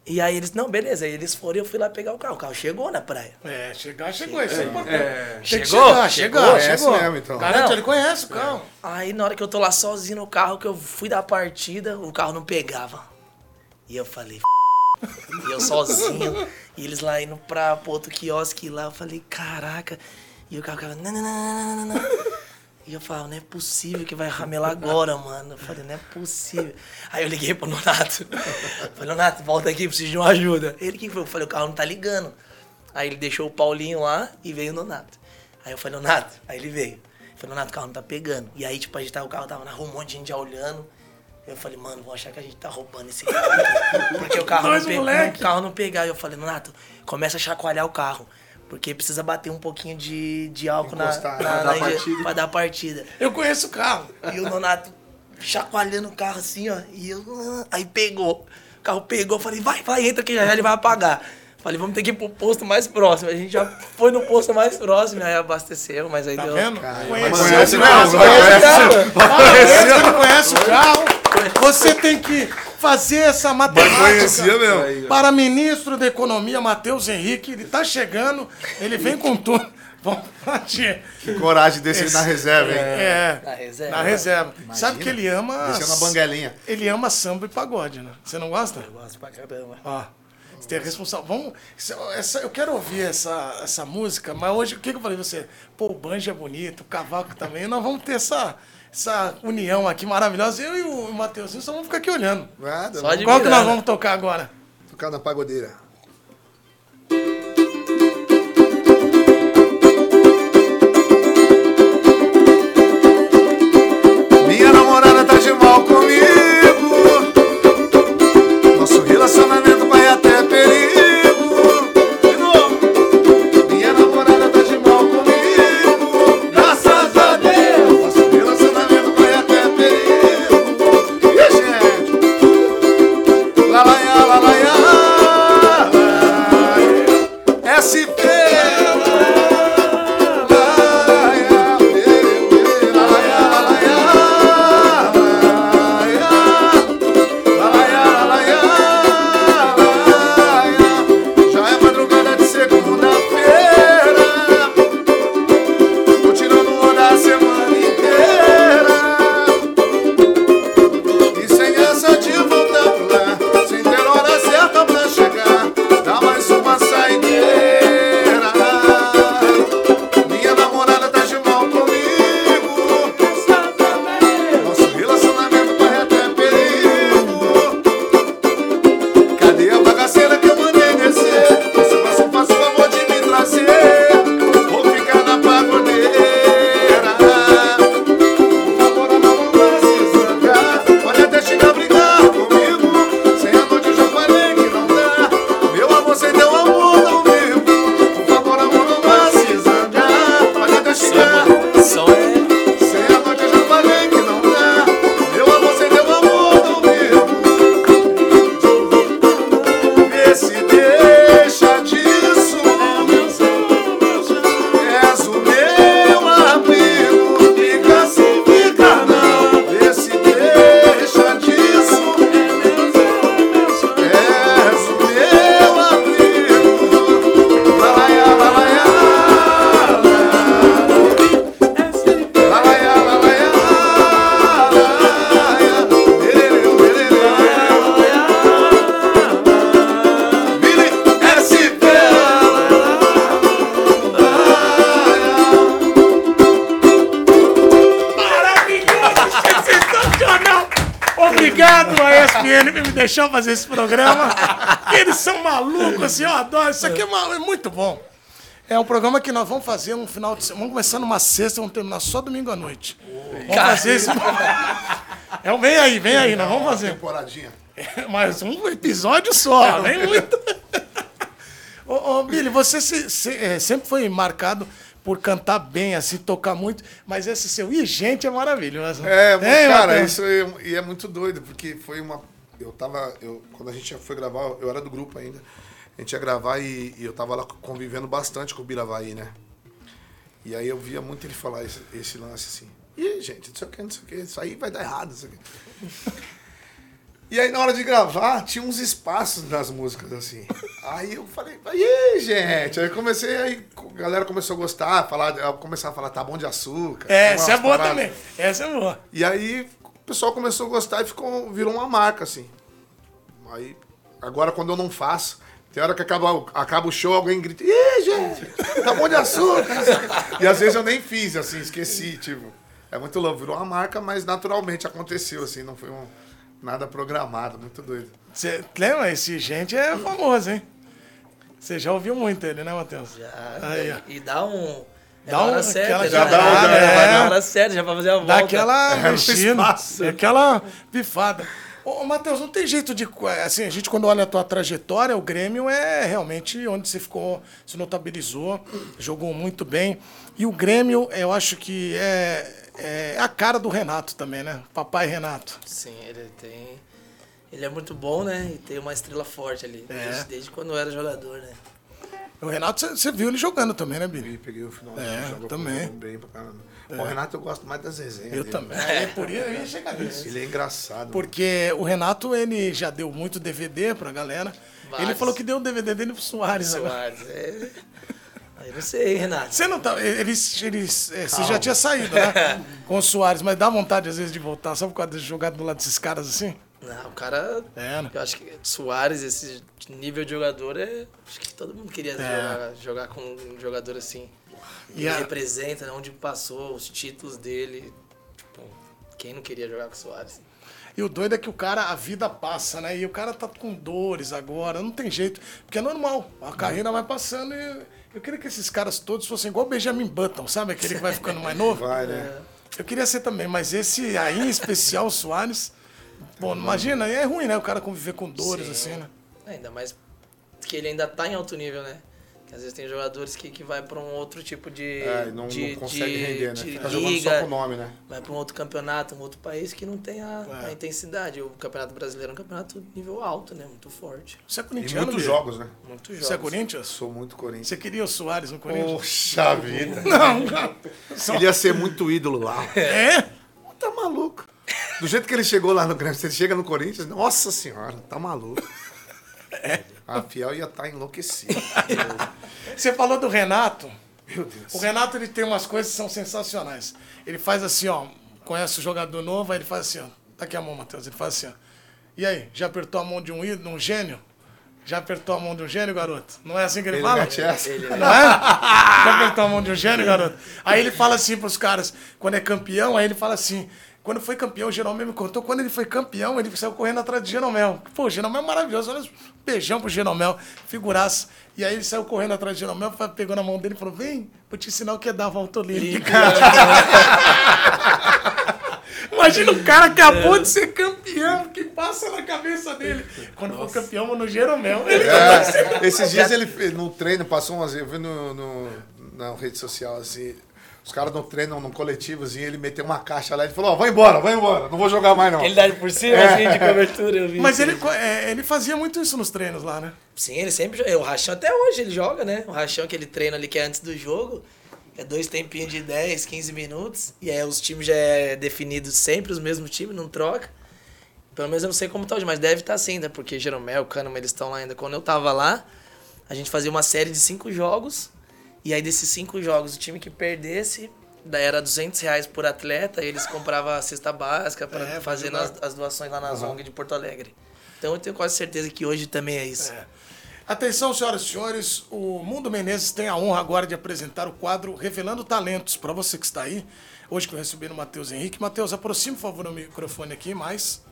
E aí eles, não, beleza. Aí eles foram e eu fui lá pegar o carro. O carro chegou na praia. É, chegar, chegou. Isso é importante. É. Chegou? chegar, Chegou? chegou. mesmo, então. Garante, Não. ele conhece o carro. Aí na hora que eu tô lá sozinho no carro, que eu fui dar partida, o carro não pegava. E eu falei, e eu sozinho, e eles lá indo pra pro outro quiosque lá, eu falei, caraca. E o carro ficava. E eu falava, não é possível que vai ramelar agora, mano. Eu falei, não é possível. Aí eu liguei pro Nonato. Falei, Nonato, volta aqui, preciso de uma ajuda. Ele que foi? Eu falei, o carro não tá ligando. Aí ele deixou o Paulinho lá e veio o Nonato. Aí eu falei, Nonato, aí ele veio. Eu falei, Nonato, o carro não tá pegando. E aí, tipo, a gente tava, o carro tava na rua, um monte de gente já olhando. Eu falei, mano, vou achar que a gente tá roubando esse carro. aqui. Porque o carro, não, o carro não pegar. E eu falei, Nonato, começa a chacoalhar o carro. Porque precisa bater um pouquinho de, de álcool na, Encostar, na, pra na dar pra dar partida. Eu conheço o carro. E o Nonato chacoalhando o carro assim, ó. E eu. ah, Aí pegou. O carro pegou, eu falei, vai, vai, entra que já já ele vai apagar. Falei, vamos ter que ir pro posto mais próximo. A gente já foi no posto mais próximo, aí abasteceu, mas aí Tá deu. vendo? Conhece o carro. mesmo, Conhece, conhece. Parabéns, que não conhece o carro. Você tem que fazer essa matemática. Para ministro da Economia, Matheus Henrique, ele tá chegando, ele vem com tudo. Vamos partir. Que coragem de descer Esse- na reserva, hein? É, Na reserva. na reserva. Sabe que ele ama... Desceu na banguelinha. Ele ama samba e pagode, né? Você não gosta? Eu gosto pra caramba. Ó, você tem a responsável. Vamos. Essa, eu quero ouvir essa, essa música, mas hoje, o que, que eu falei pra você? Pô, o banjo é bonito, o cavaco também. Nós vamos ter essa, essa união aqui maravilhosa. Eu e o Matheusinho só vamos ficar aqui olhando. Nada, Só Qual que nós Admirando. vamos tocar agora? tocar na pagodeira. Minha namorada tá de mal comigo. Fazer esse programa. Eles são malucos, assim, eu adoro. Isso aqui é, é muito bom. É um programa que nós vamos fazer um final de semana. Vamos começar numa sexta, vamos terminar só domingo à noite. Vamos fazer esse. É, um- vem aí, vem aí, nós vamos fazer. Temporadinha. Mais um episódio só, nem muito. ô, ô, Billy, você se- se- é, sempre foi marcado por cantar bem, assim, tocar muito, mas esse seu e gente é maravilhoso. É, Hein, cara, isso é, e é muito doido, porque foi uma. Eu tava. Eu, quando a gente foi gravar, eu era do grupo ainda. A gente ia gravar e, e eu tava lá convivendo bastante com o Biravaí, né? E aí eu via muito ele falar esse, esse lance assim. Ih, gente, não sei o que, não sei o que, isso aí vai dar errado, não sei o que. E aí, na hora de gravar, tinha uns espaços nas músicas, assim. Aí eu falei, aí, gente? Aí comecei, aí a galera começou a gostar, falar, começar a falar, tá bom de açúcar. É, essa é boa também. Essa é boa. E aí pessoal começou a gostar e ficou, virou uma marca, assim. Aí, agora quando eu não faço, tem hora que acaba, o- acaba o show, alguém grita, ih, gente, tá bom de açúcar. e às vezes eu nem fiz, assim, esqueci, tipo. É muito louco, virou uma marca, mas naturalmente aconteceu, assim, não foi um, nada programado, muito doido. Você lembra? Esse gente é famoso, hein? Você já ouviu muito ele, né, Matheus? Já, Aí, ó. e dá um. É Dá um- hora certa, aquela já, jogada, já, é. vai na hora certa, já pra fazer a volta. Dá aquela É, mexida, espaço. aquela pifada. Ô, Matheus, não tem jeito de. Assim, a gente, quando olha a tua trajetória, o Grêmio é realmente onde você ficou, se notabilizou, jogou muito bem. E o Grêmio, eu acho que é, é a cara do Renato também, né? Papai Renato. Sim, ele tem. Ele é muito bom, né? E tem uma estrela forte ali. É. Desde, desde quando eu era jogador, né? O Renato, você- viu ele jogando também, né, E Billy? peguei o final É, joga também. bem pra caramba. O Renato eu gosto mais das resenhas. Eu dele. também. É, por isso eu ia chegar nisso. Ele é engraçado. Porque o Renato, ele já deu muito DVD pra galera. Ele falou que deu o DVD dele pro Soares agora. Soares, é. Aí não sei, Renato. Você não tá. Eles, eles, é, você já tinha saído, né? Com o Soares, mas dá vontade às vezes de voltar, só por causa de jogar do lado desses caras assim? Não, o cara. É, né? Eu acho que Soares, esse nível de jogador, é. Acho que todo mundo queria jogar, jogar com um jogador assim. E Ele a- representa né, onde passou, os títulos dele. Tipo, quem não queria jogar com o Soares? E o doido é que o cara, a vida passa, né? E o cara tá com dores agora, não tem jeito. Porque é normal, a carreira vai passando e eu queria que esses caras todos fossem igual o Benjamin Button, sabe? Aquele que vai ficando mais novo. Vai, né? Eu queria ser também, mas esse aí em especial, o Soares. Bom, imagina, é ruim, né? O cara conviver com dores Sim. assim, né? Ainda mais que ele ainda tá em alto nível, né? Que às vezes tem jogadores que, que vai pra um outro tipo de. É, e não, de, não consegue de- render, né? de Fica jogando liga, só com o nome, né? vai pra um outro campeonato, um outro país que não tem a, É. a intensidade. O campeonato brasileiro é um campeonato nível alto, né? Muito forte. Você é E corintiano, muitos Bia? jogos, né? Muitos jogos. Você é Corinthians? Sou muito Corinthians. Você queria o Soares no Corinthians? Poxa vida. Não, não. Só- Ele ia ser muito ídolo lá. É? Tá. Do jeito que ele chegou lá no Grêmio, ele chega no Corinthians, nossa senhora, tá maluco. É. A Fiel ia estar enlouquecida. Você falou do Renato. Meu Deus. O Renato ele tem umas coisas que são sensacionais. Ele faz assim, ó, conhece o jogador novo, aí ele faz assim, ó. Tá aqui a mão, Matheus. Ele faz assim, ó. E aí, já apertou a mão de um ídolo, um gênio? Já apertou a mão de um gênio, garoto? Não é assim que ele, Ele fala? mete essa. Ele, Não é? Já apertou a mão de um gênio, garoto? Aí ele fala assim pros caras, quando é campeão, aí ele fala assim. Quando foi campeão, o Jeromel me contou. Quando ele foi campeão, ele saiu correndo atrás de Jeromel. Pô, o Jeromel é maravilhoso. Olha, um beijão pro Jeromel, figuraça. E aí ele saiu correndo atrás de Jeromel, pegou na mão dele e falou: Vem, vou te ensinar o que é dar a volta olímpica. Imagina o cara acabou de ser campeão, o que passa na cabeça dele. Quando for campeão, vou no Jeromel. É, esses dias ele no treino passou umas. Eu vi no, no- na rede social assim. Os caras no treino, num coletivozinho, ele meteu uma caixa lá e falou: Ó, vai embora, vai embora, não vou jogar mais não. ele dá por cima, assim, de cobertura, eu vi. Mas ele, é, ele fazia muito isso nos treinos lá, né? Sim, ele sempre joga. O Rachão até hoje ele joga, né? O Rachão que ele treina ali, que é antes do jogo. É dois tempinhos de 10, 15 minutos. E aí os times já é definido sempre, os mesmos times, não troca. Pelo menos eu não sei como tá hoje, mas deve estar assim, né? Porque Jeromel, Kahneman, eles estão lá ainda. Quando eu tava lá, a gente fazia uma série de cinco jogos. E aí desses cinco jogos, o time que perdesse, era 200 reais por atleta. E eles compravam a cesta básica para É, fazer nas- as doações lá na Zong de Porto Alegre. Então eu tenho quase certeza que hoje também é isso. Atenção, senhoras e senhores, o Mundo Menezes tem a honra agora de apresentar o quadro Revelando Talentos. Para você que está aí, hoje que eu recebi no Matheus Henrique. Matheus, aproxime, por favor, o microfone aqui, mais.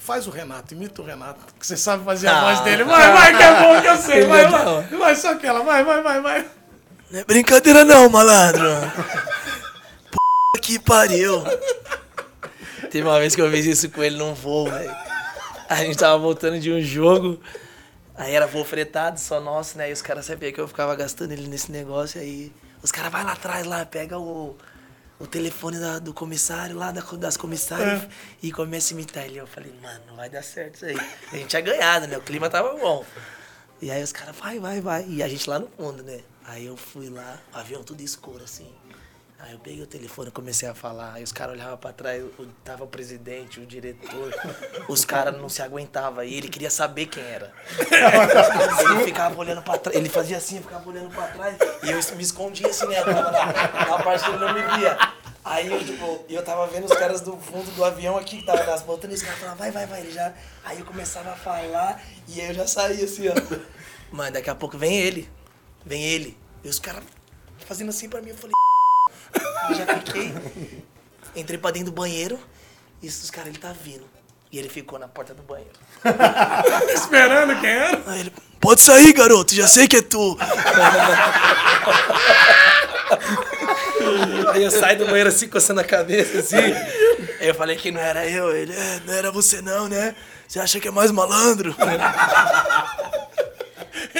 Faz o Renato, imita o Renato, que você sabe fazer a Ah. voz dele. Vai, vai, que é bom que eu sei. Vai, vai. Vai, só aquela, vai, vai, vai, vai. Não é brincadeira não, malandro. P que pariu. Teve uma vez que eu fiz isso com ele num voo, velho. A gente tava voltando de um jogo, aí era voo fretado, só nosso, né? E os caras sabiam que eu ficava gastando ele nesse negócio, aí os caras vai lá atrás, lá, pega o, o telefone da- do comissário, lá da, das comissárias, e começa a imitar ele. Eu falei, mano, não vai dar certo isso aí. A gente tinha ganhado, né? O clima tava bom. E aí os caras, vai, vai, vai. E a gente lá no fundo, né? Aí eu fui lá, o avião tudo escuro, assim. Aí eu peguei o telefone e comecei a falar. Aí os caras olhavam pra trás, tava o presidente, o diretor. Os caras não se aguentavam. E ele queria saber quem era. Ele ficava olhando pra trás. Ele fazia assim, ficava olhando pra trás. E eu me escondia assim, né? Na parte que ele não me via. Aí eu, tipo, eu tava vendo os caras do fundo do avião aqui, que tava nas e os caras falavam, vai, vai, vai. Ele já... Aí eu começava a falar, e aí eu já saía assim, ó. Mano, daqui a pouco vem ele. Vem ele. E os caras fazendo assim pra mim, eu falei, já fiquei. Entrei pra dentro do banheiro. E os caras, ele tá vindo. E ele ficou na porta do banheiro. Esperando quem era? Aí ele, pode sair, garoto, já sei que é tu. Aí eu saio do banheiro assim, coçando a cabeça, assim. Aí eu falei que não era eu. Ele, é, não era você não, né? Você acha que é mais malandro?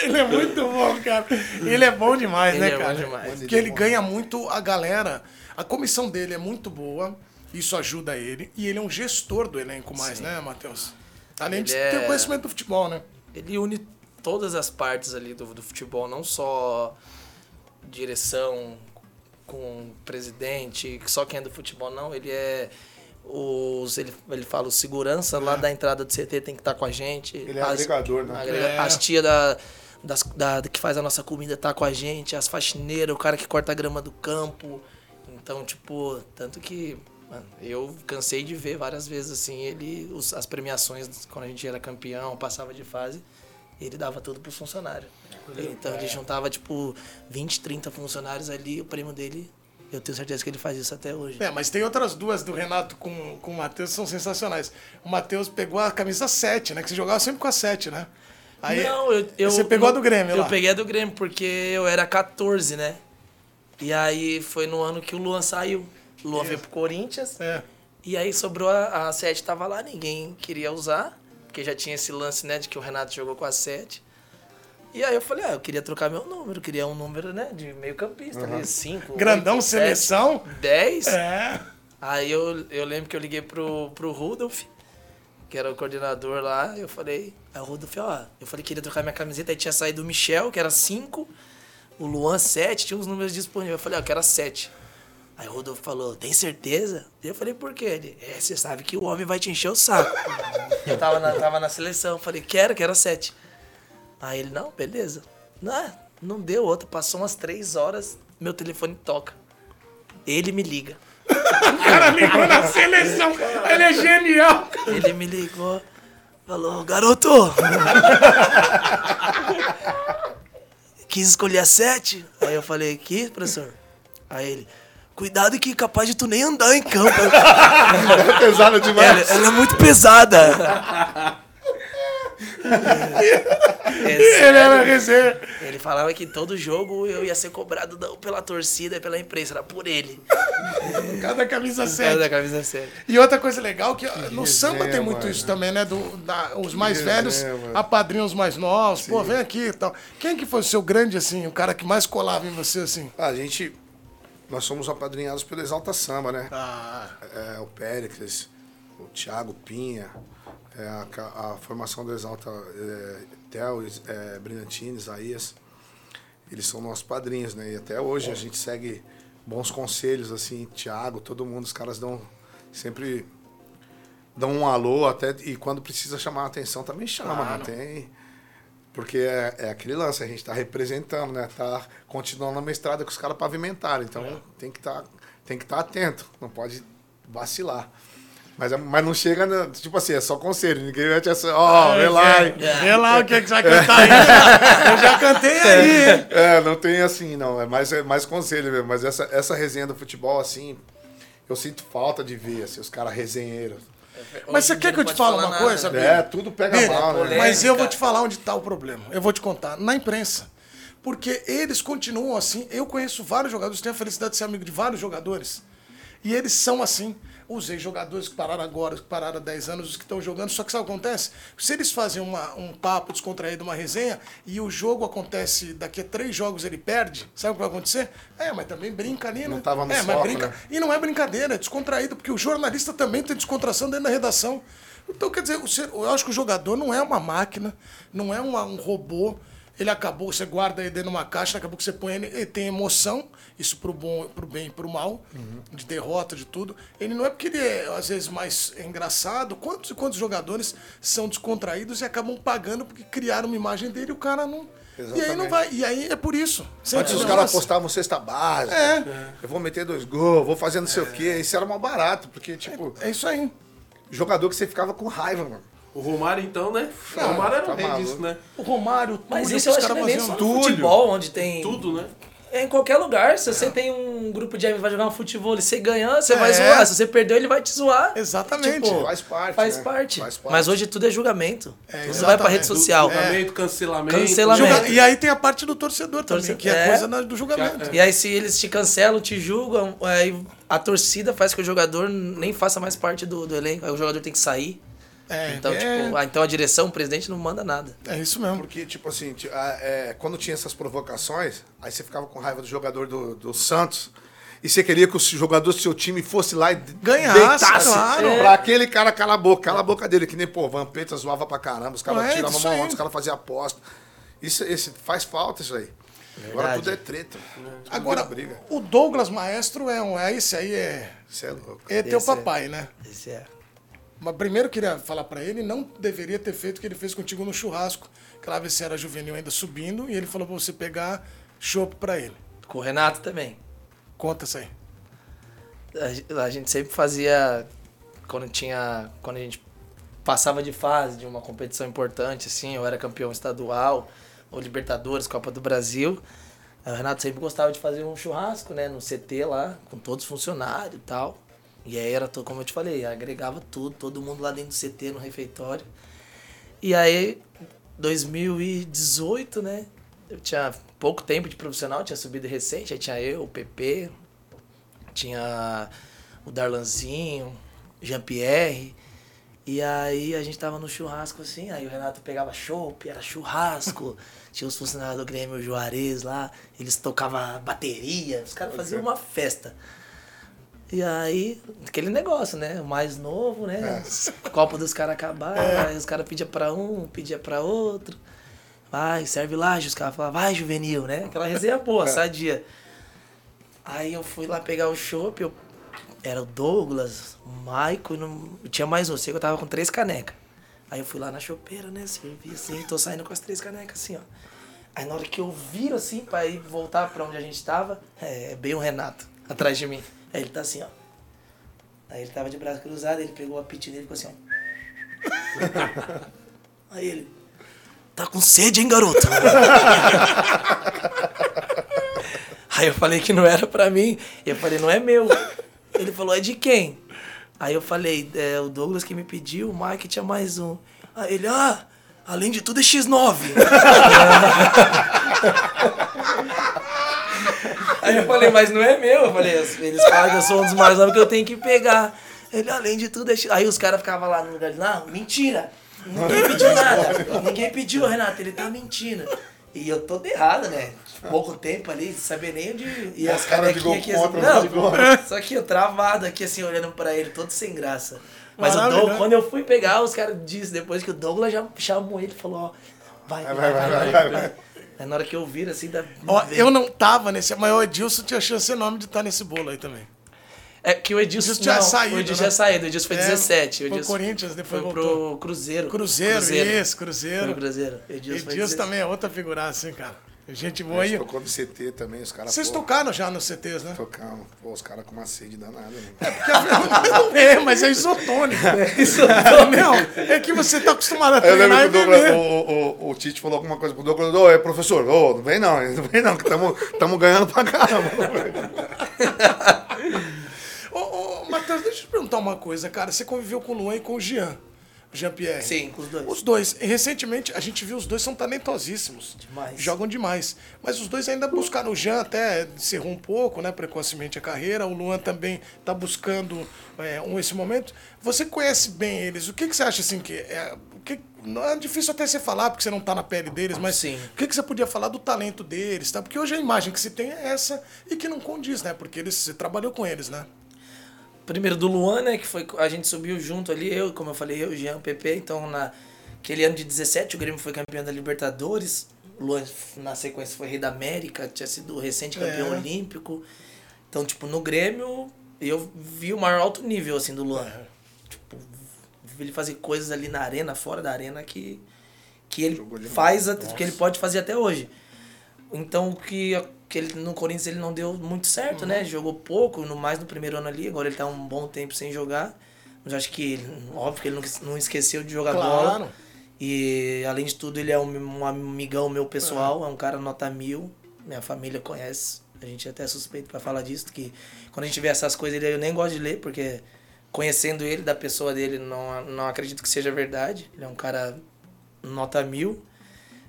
Ele é muito bom, cara. Ele é bom demais, Ele né, é bom cara? demais. Porque ele ganha muito a galera. A comissão dele é muito boa. Isso ajuda ele. E ele é um gestor do elenco mais, né, Matheus? Além de Ele ter é- conhecimento do futebol, né? ele une todas as partes ali do, do futebol, não só direção com presidente, só quem é do futebol, não. Ele é os ele, ele fala o segurança lá da entrada do CT tem que estar com a gente. Ele é agregador, né? agrega- É. As tia da, das, da que faz a nossa comida tá com a gente, as faxineiras, o cara que corta a grama do campo. Então, tipo, tanto que mano, eu cansei de ver várias vezes assim, ele os- as premiações quando a gente era campeão, passava de fase, ele dava tudo pro funcionário. Então ele juntava tipo 20, 30 funcionários ali, o prêmio dele, eu tenho certeza que ele faz isso até hoje. É, mas tem outras duas do Renato com, com o Matheus que são sensacionais. O Matheus pegou a camisa 7, né? Que você jogava sempre com a 7, né? Aí, não, eu, eu você pegou a do Grêmio Eu lá. peguei a do Grêmio porque eu era 14, né? E aí foi no ano que o Luan saiu. O Luan veio pro Corinthians. É. E aí sobrou a, a 7 tava lá, ninguém queria usar, porque já tinha esse lance, né, de que o Renato jogou com a 7. E aí eu falei, ah, eu queria trocar meu número, queria um número, né, de meio campista, ali, 5, Grandão, seleção. 10. É. Aí eu, eu lembro que eu liguei pro, pro Rudolf, que era o coordenador lá, eu falei, aí o Rudolf, ó, eu falei que queria trocar minha camiseta, aí tinha saído o Michel, que era 5, o Luan 7, tinha uns números disponíveis. Eu falei, ó, eu quero 7. Aí o Rodolfo falou, tem certeza? Eu falei, por quê? Ele, é, você sabe que o homem vai te encher o saco. eu tava na, tava na seleção, falei, quero, quero 7. Aí ele, não, beleza. Não, não deu outra, passou umas 3 horas, meu telefone toca. Ele me liga. O cara ligou na seleção. Ele é genial. Ele me ligou, falou, garoto! Quis escolher a sete? Aí eu falei, que, professor? Aí ele, cuidado que capaz de tu nem andar em campo. É pesado ela, demais. ela é muito pesada. É Ele era resenha. Ele falava que todo jogo eu ia ser cobrado não pela torcida e pela imprensa, era por ele. Cada camisa Por causa 7. da camisa 7. E outra coisa legal que no samba tem resenha, muito mano. isso também, né? Do, da- os mais resenha, velhos mano. apadrinham os mais novos. Pô, vem aqui e tal. Quem que foi o seu grande, assim, o cara que mais colava em você, assim? Ah, a gente. Nós somos apadrinhados pelo Exalta Samba, né? Ah, É, o Péricles, o Thiago Pinha, é, a, a formação do Exalta é, Theo, é, Brilhantini, Isaías. Eles são nossos padrinhos, né? E até hoje a gente segue bons conselhos, assim, Thiago, todo mundo, os caras dão sempre dão um alô até e quando precisa chamar a atenção também chama, Claro. né? Tem porque é, é aquele lance, a gente tá representando, né? Tá continuando uma estrada que os caras pavimentaram, então tem que estar tem que estar atento, não pode vacilar. Mas, é- mas não chega, no- tipo assim, é só conselho, ninguém vai te assim, ó, vê lá. hein? Vê lá o que, é que você vai cantar aí. Eu já cantei aí? É, não tem assim, não. É mais, é mais conselho mesmo. Mas essa, essa resenha do futebol, assim, eu sinto falta de ver, assim, os caras resenheiros. Mas você quer que eu te fale falar uma nada, coisa, né? Bia? É, tudo pega Bia, mal, né? Mas eu vou te falar onde está o problema. Eu vou te contar. Na imprensa. Porque eles continuam assim. Eu conheço vários jogadores, tenho a felicidade de ser amigo de vários jogadores. E eles são assim. Os ex-jogadores que pararam agora, que pararam há 10 anos, os que estão jogando. Só que sabe o que acontece? Se eles fazem uma- um papo descontraído, uma resenha, e o jogo acontece, daqui a três jogos ele perde, sabe o que vai acontecer? É, mas também brinca ali, né? Não tava no é, mas foco, brinca. né? E não é brincadeira, é descontraído, porque o jornalista também tem descontração dentro da redação. Então, quer dizer, eu acho que o jogador não é uma máquina, não é um robô. Ele acabou, você guarda ele dentro de uma caixa, daqui a pouco você põe ele, ele tem emoção, isso pro, bom, pro bem e pro mal, de derrota, de tudo. Ele não é porque ele é, às vezes, mais engraçado. Quantos e quantos jogadores são descontraídos e acabam pagando porque criaram uma imagem dele e o cara não. E aí não Exatamente. vai. E aí é por isso. Antes os entendeu? caras postavam cesta básica. É. Eu vou meter dois gols, vou fazer não sei o quê. Isso era mal barato, porque, tipo, É isso aí. jogador que você ficava com raiva, mano. O Romário, então, né? O Não, Romário era tá o rei maluco. disso, né? O Romário, tudo Mas isso eu acho que não é nem só no Túlio. futebol, onde tem... Tudo, né? É em qualquer lugar. Se você tem um grupo de amigos vai jogar um futebol e você ganhar, você vai É. zoar. Se você perdeu, ele vai te zoar. Exatamente. Tipo, Faz parte, Faz, né? parte. Faz parte. Mas hoje tudo é julgamento. tudo vai pra rede social. Julgamento, cancelamento. Cancelamento. Julga- E aí tem a parte do torcedor também, Torce- que é, é. coisa na- do julgamento. E aí, se eles te cancelam, te julgam, aí a torcida faz que o jogador nem faça mais parte do, do elenco. Aí o jogador tem que sair. É, Então, é, tipo, ah, então a direção, o presidente não manda nada. é isso mesmo. Porque, tipo assim, ti- a- é, quando tinha essas provocações, aí você ficava com raiva do jogador do, do Santos. E você queria que o jogador do seu time fosse lá e Ganhasse, deitasse claro. pra aquele cara calar a boca. Cala a boca dele, que nem, pô, Vampeta zoava pra caramba, os caras É, tiravam isso uma aí. onda, os caras faziam aposta. Isso, esse, faz falta isso aí. Agora Verdade. tudo é treta. Tudo Agora, vira briga. o Douglas Maestro é um. É esse aí, é. Isso é louco. É teu Esse é- papai, né? Esse é. Mas primeiro eu queria falar pra ele, não deveria ter feito o que ele fez contigo no churrasco. Que lá você era juvenil ainda subindo, e ele falou pra você pegar chopp pra ele. Com o Renato também. Conta isso aí. A A gente sempre fazia. Quando tinha. Quando a gente passava de fase de uma competição importante, assim, eu era campeão estadual, ou Libertadores, Copa do Brasil. O Renato sempre gostava de fazer um churrasco, né? No CT lá, com todos os funcionários e tal. E aí era, como eu te falei, agregava tudo, todo mundo lá dentro do CT, no refeitório. E aí, 2018, né? Eu tinha pouco tempo de profissional, tinha subido recente, aí tinha eu, o PP, tinha o Darlanzinho, Jean-Pierre. E aí a gente tava no churrasco assim, aí o Renato pegava chopp, era churrasco. Tinha os funcionários do Grêmio Juarez lá, eles tocavam bateria, os caras faziam uma festa. E aí, aquele negócio, né? O mais novo, né? O copo dos caras acabaram, aí os caras pediam pra um, pedia pra outro. Vai, serve lá, os caras falavam, vai, juvenil, né? Aquela resenha boa, sadia. Aí eu fui lá pegar o chopp, eu... era o Douglas, o Maico, não... tinha mais um, sei que eu tava com três canecas. Aí eu fui lá na chopeira, né, servi assim, tô saindo com as três canecas assim, ó. Aí na hora que eu viro assim, pra ir voltar pra onde a gente tava, é bem o Renato, atrás de mim. Aí ele tá assim, ó. Aí ele tava de braço cruzado, ele pegou o apito dele e ficou assim, ó. Aí ele, tá com sede, hein, garoto? Aí eu falei que não era pra mim. E eu falei, não é meu. Ele falou, é de quem? Aí eu falei, é o Douglas que me pediu, o Mike tinha mais um. Aí ele, ah, além de tudo é X9. Aí eu falei, mas não é meu. Eu falei, eles falam que eu sou um dos mais novos que eu tenho que pegar. Ele, além de tudo, é. Aí os caras ficavam lá no lugar, não, mentira. Ninguém pediu nada. Ninguém pediu, Renato, ele tá mentindo. E eu todo errado, né? Pouco tempo ali, saber nem onde. E as cara de canequinhas gol aqui. contra, assim, de gol. não, só que eu travado aqui, assim, olhando pra ele, todo sem graça. Mas o. Douglas, quando eu fui pegar, os caras disseram depois que o Douglas já chamou ele, falou, ó, vai, vai, vai, vai. Aí na hora que eu viro, assim, da. Ó, eu não tava nesse, mas o Edilson tinha chance enorme de estar nesse bolo aí também. É que o Edilson, não, saído, O Edilson né? tinha saído, o Edilson foi É, 17. O foi Edilson Corinthians, depois foi voltou. pro Cruzeiro. Cruzeiro, isso, Cruzeiro. Foi Cruzeiro. Edilson, foi Edilson 17. também é outra figuraça, hein, cara. Gente boa gente aí. tocou no CT também, os caras. Vocês pô, tocaram já nos CTs, né? Tocamos. Pô, os caras com uma sede danada, né? É, mas é isotônico. Não, é que você tá acostumado a Eu lembro treinar que e o, Douglas, beber. o, o, o Tite falou alguma coisa pro Douglas, ô, é professor, ô, não vem não, não vem não, que estamos ganhando pra caramba. Ô, ô, Matheus, deixa eu te perguntar uma coisa, cara. Você conviveu com o Luan e com o Jean. Jean-Pierre. Sim, os dois. Os dois. Recentemente a gente viu os dois são talentosíssimos. Demais. Jogam demais. Mas os dois ainda buscaram. O Jean até encerrou um pouco, né? Precocemente a carreira. O Luan também está buscando é, um esse momento. Você conhece bem eles. O que, que você acha assim que. É, que, não é difícil até você falar, porque você não tá na pele deles, mas Sim. o que, que você podia falar do talento deles, tá? Porque hoje a imagem que se tem é essa e que não condiz, né? Porque eles, você trabalhou com eles, né? Primeiro do Luan, né? Que foi. A gente subiu junto ali, eu, como eu falei, eu, Jean, PP. Então, naquele ano de 17, o Grêmio foi campeão da Libertadores. Luan, na sequência, foi rei da América, tinha sido recente campeão É. olímpico. Então, tipo, no Grêmio, eu vi o maior alto nível, assim, do Luan. É. Tipo, vi ele fazer coisas ali na arena, fora da arena, que, que ele faz, at- que ele pode fazer até hoje. Então, que, que ele, no Corinthians ele não deu muito certo, Uhum. né? Jogou pouco, no mais no primeiro ano ali. Agora ele tá um bom tempo sem jogar. Mas acho que, óbvio que ele não, não esqueceu de jogar bola. Claro. E, além de tudo, ele é um, um amigão meu pessoal. É um cara nota mil. Minha família conhece. A gente é até suspeito pra falar disso. Que quando a gente vê essas coisas, ele, eu nem gosto de ler, porque conhecendo ele, da pessoa dele, não, não acredito que seja verdade. Ele é um cara nota mil.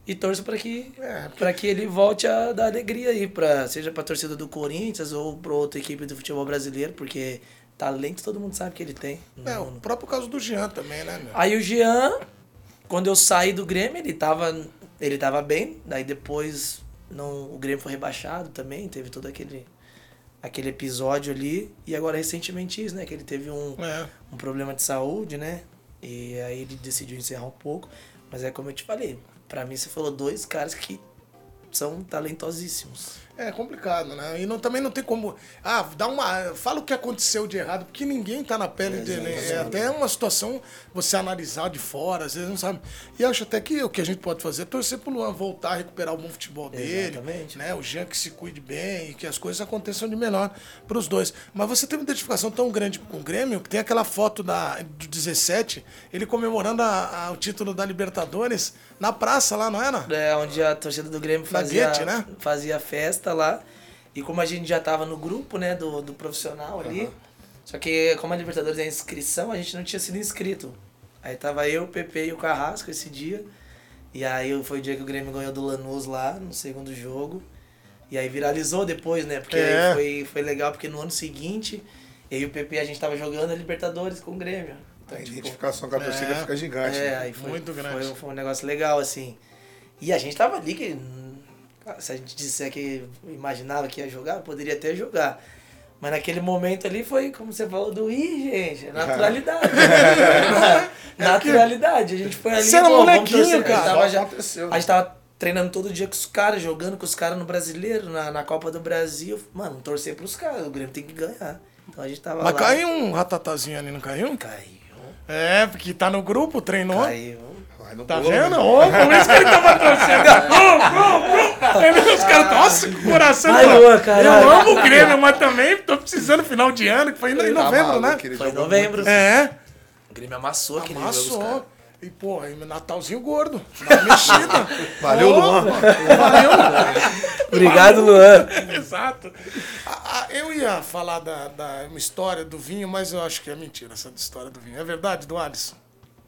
E torço para que, É, porque- que ele volte a dar alegria aí, pra, seja pra torcida do Corinthians ou pra outra equipe do futebol brasileiro, porque talento todo mundo sabe que ele tem. É, Não- o próprio caso do Jean também, né, meu? Aí o Jean, quando eu saí do Grêmio, ele tava, ele tava bem. Daí depois não, o Grêmio foi rebaixado também, teve todo aquele, aquele episódio ali. E agora recentemente isso, né? Que ele teve um, É. um problema de saúde, né? E aí ele decidiu encerrar um pouco. Mas é como eu te falei, pra mim você falou dois caras que são talentosíssimos. É complicado, né? E não, também não tem como. Ah, dá uma. Fala o que aconteceu de errado, porque ninguém tá na pele dele. É até uma situação você analisar de fora, às vezes não sabe. E acho até que o que a gente pode fazer é torcer pro Luan voltar a recuperar o bom futebol dele. Exatamente. Né? O Jean que se cuide bem e que as coisas aconteçam de melhor pros dois. Mas você tem uma identificação tão grande com o Grêmio que tem aquela foto da, do 17, ele comemorando a- a- o título da Libertadores na praça lá, não era? É, onde a torcida do Grêmio fazia, Guete, né? fazia festa lá. E como a gente já tava no grupo, né, do, do profissional ali, só que como a Libertadores é inscrição, a gente não tinha sido inscrito. Aí tava eu, o Pepe e o Carrasco esse dia. E aí foi o dia que o Grêmio ganhou do Lanús lá, no segundo jogo. E aí viralizou depois, né? Porque É. aí foi, foi legal, porque no ano seguinte, eu e o Pepe a gente tava jogando a Libertadores com o Grêmio. Então, A tipo, identificação com a torcida É. fica gigante. é, né? aí foi, Muito grande. Foi, foi um negócio legal, assim. E a gente tava ali que. Hum, Se a gente disser que imaginava que ia jogar, poderia até jogar. Mas naquele momento ali foi, como você falou, do ih, gente, é naturalidade. naturalidade. A gente foi ali. Você era molequinho, cara. A gente tava, já, Aconteceu. a gente tava treinando todo dia com os caras, jogando com os caras no brasileiro, na, na Copa do Brasil. Mano, torcer pros caras, o Grêmio tem que ganhar. Então a gente tava Mas lá. caiu um ratatazinho ali, não caiu? Caiu. É, porque tá no grupo, treinou. Caiu. Vai no Tá bolo, vendo? né? Ô, por isso que ele tava torcendo. Ô, ô, ô. Ele- Os caras, nossa, que coração. Vai, pô. Luan, caralho. Eu amo o Grêmio, mas também tô precisando final de ano, que foi em Tá novembro, maluco, né? Foi em novembro. É, O Grêmio amassou aquele jogo. os caras. amassou. E, pô, aí, Natalzinho gordo. Mexida. Valeu, Ô, Luan. Valeu. Obrigado, Luan. Exato. A- a- eu ia falar da, da uma história do vinho, mas eu acho que é mentira essa história do vinho. É verdade, do Alisson?